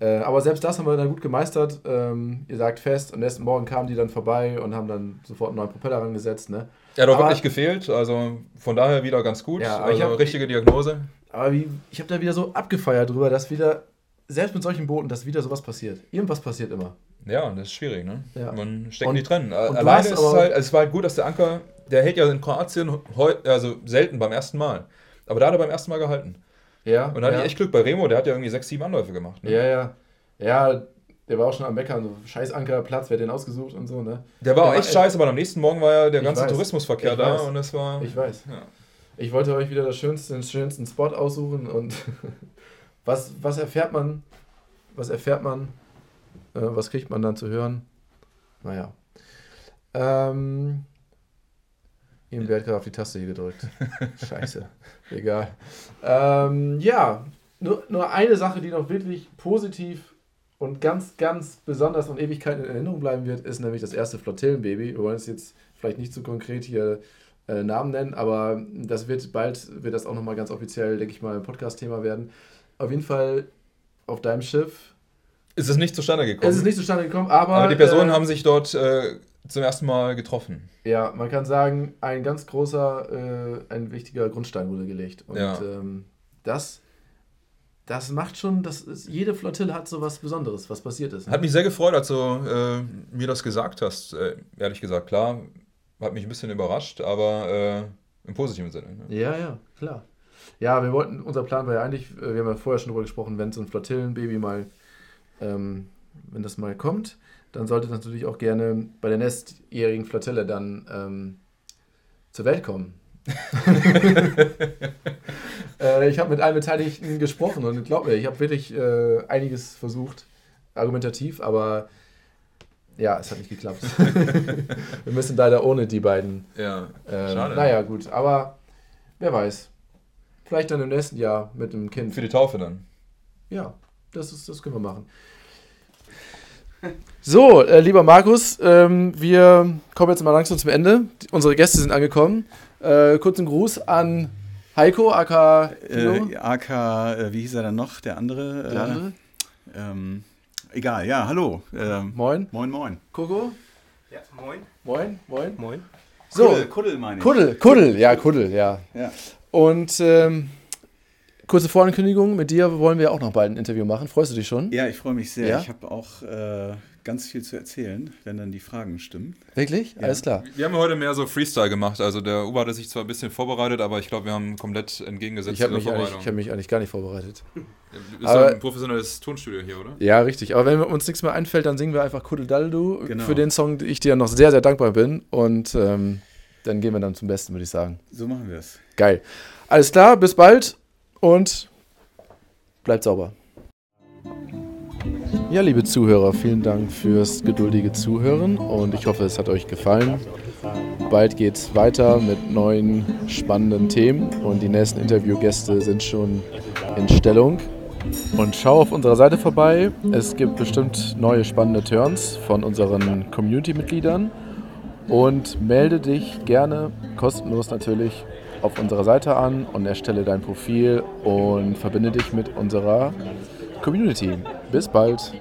Speaker 1: Äh, aber selbst das haben wir dann gut gemeistert. Ähm, ihr sagt fest, am nächsten Morgen kamen die dann vorbei und haben dann sofort einen neuen Propeller rangesetzt. Ne?
Speaker 2: Hat auch
Speaker 1: Aber-
Speaker 2: wirklich gefehlt, also von daher wieder ganz gut.
Speaker 1: Ja,
Speaker 2: also
Speaker 1: hab-
Speaker 2: richtige Diagnose.
Speaker 1: Aber wie, ich habe da wieder so abgefeiert drüber, dass wieder, selbst mit solchen Booten, dass wieder sowas passiert. Irgendwas passiert immer.
Speaker 2: Ja, das ist schwierig, ne?
Speaker 1: Ja.
Speaker 2: Man steckt
Speaker 1: Und-
Speaker 2: nicht drin. Alleine ist es
Speaker 1: aber-
Speaker 2: halt, also es war halt gut, dass der Anker, der hält ja in Kroatien heu, also selten beim ersten Mal. Aber da hat er beim ersten Mal gehalten.
Speaker 1: Ja.
Speaker 2: Und da hatte
Speaker 1: ja.
Speaker 2: ich echt Glück bei Remo, der hat ja irgendwie sechs, sieben Anläufe gemacht. Ne?
Speaker 1: Ja, ja. Ja, der war auch schon am Meckern, so scheiß Ankerplatz, wer hat den ausgesucht und so, ne?
Speaker 2: Der war
Speaker 1: Der
Speaker 2: auch echt
Speaker 1: war-
Speaker 2: scheiße, weil am nächsten Morgen war ja der ganze
Speaker 1: weiß.
Speaker 2: Tourismusverkehr da
Speaker 1: weiß.
Speaker 2: und es war.
Speaker 1: Ich weiß.
Speaker 2: Ja.
Speaker 1: Ich wollte euch wieder das schönste, den schönsten Spot aussuchen und <laughs> was, was erfährt man? Was erfährt man? Äh, was kriegt man dann zu hören? Naja. Ähm, Irgendwer hat gerade auf die Taste hier gedrückt. <laughs> Scheiße. Egal. Ähm, ja, nur, nur eine Sache, die noch wirklich positiv und ganz, ganz besonders und Ewigkeiten in Erinnerung bleiben wird, ist nämlich das erste Flottillenbaby. Wir wollen es jetzt vielleicht nicht zu konkret hier äh, Namen nennen, aber das wird bald, wird das auch nochmal ganz offiziell, denke ich mal, ein Podcast-Thema werden. Auf jeden Fall auf deinem Schiff.
Speaker 2: Ist es nicht zustande gekommen?
Speaker 1: Es ist nicht zustande gekommen, aber.
Speaker 2: Aber die Personen
Speaker 1: äh,
Speaker 2: haben sich dort äh, zum ersten Mal getroffen.
Speaker 1: Ja, man kann sagen, ein ganz großer, äh, ein wichtiger Grundstein wurde gelegt. Und
Speaker 2: Ja.
Speaker 1: ähm, das, das macht schon, das ist, jede Flottille hat so was Besonderes, was passiert ist. ne?
Speaker 2: Hat mich sehr gefreut, als du äh, mir das gesagt hast. Äh, ehrlich gesagt, klar, hat mich ein bisschen überrascht, aber äh, im positiven Sinne. Ne?
Speaker 1: Ja, ja, klar. Ja, wir wollten, unser Plan war ja eigentlich, äh, wir haben ja vorher schon drüber gesprochen, wenn so ein Flottillenbaby mal, ähm, wenn das mal kommt, dann sollte das natürlich auch gerne bei der nächstjährigen Flottille dann ähm, zur Welt kommen. <laughs> äh, ich habe mit allen Beteiligten gesprochen und glaub mir, ich habe wirklich äh, einiges versucht, argumentativ, aber ja, es hat nicht geklappt. <laughs> wir müssen leider ohne die beiden
Speaker 2: Ja,
Speaker 1: ähm,
Speaker 2: schade.
Speaker 1: Naja, gut, aber wer weiß. Vielleicht dann im nächsten Jahr mit einem Kind.
Speaker 2: Für die Taufe dann.
Speaker 1: Ja, das, ist, das können wir machen. So, äh, lieber Markus, ähm, wir kommen jetzt mal langsam zum Ende. Die, unsere Gäste sind angekommen. Äh, kurzen Gruß an Heiko, aka.
Speaker 3: Äh, AK, äh, wie hieß er dann noch, der andere?
Speaker 1: Der andere.
Speaker 3: Äh, ähm, egal, ja, hallo. Ähm,
Speaker 1: Moin.
Speaker 3: moin, moin.
Speaker 1: Coco.
Speaker 4: Ja, moin.
Speaker 1: Moin, moin.
Speaker 4: Moin.
Speaker 1: So,
Speaker 3: Kuddel, Kuddel meine ich.
Speaker 1: Kuddel, Kuddel, ja, Kuddel, ja.
Speaker 3: Ja.
Speaker 1: Und ähm, kurze Vorankündigung, mit dir wollen wir auch noch bald ein Interview machen. Freust du dich schon?
Speaker 3: Ja, ich freue mich sehr.
Speaker 1: Ja?
Speaker 3: Ich habe auch äh, ganz viel zu erzählen, wenn dann die Fragen stimmen.
Speaker 1: Wirklich?
Speaker 3: Ja.
Speaker 1: Alles klar.
Speaker 2: Wir haben heute mehr so Freestyle gemacht. Also der Uwe hatte sich zwar ein bisschen vorbereitet, aber ich glaube, wir haben komplett entgegengesetzt
Speaker 1: Ich habe mich, hab mich eigentlich gar nicht vorbereitet.
Speaker 2: Ist
Speaker 1: Aber-
Speaker 2: doch ein professionelles Tonstudio hier, oder?
Speaker 1: Ja, richtig. Aber wenn uns nichts mehr einfällt, dann singen wir einfach Kuddeldaldu
Speaker 3: Genau.
Speaker 1: für den Song, den ich dir noch sehr, sehr dankbar bin. Und ähm, dann gehen wir dann zum Besten, würde ich sagen.
Speaker 3: So machen wir es.
Speaker 1: Geil. Alles klar, bis bald und bleibt sauber. Ja, liebe Zuhörer, vielen Dank fürs geduldige Zuhören und ich hoffe, es hat euch gefallen. Bald geht's weiter mit neuen spannenden Themen und die nächsten Interviewgäste sind schon in Stellung. Und schau auf unserer Seite vorbei. Es gibt bestimmt neue spannende Turns von unseren Community-Mitgliedern. Und melde dich gerne, kostenlos natürlich, auf unserer Seite an und erstelle dein Profil und verbinde dich mit unserer Community. Bis bald.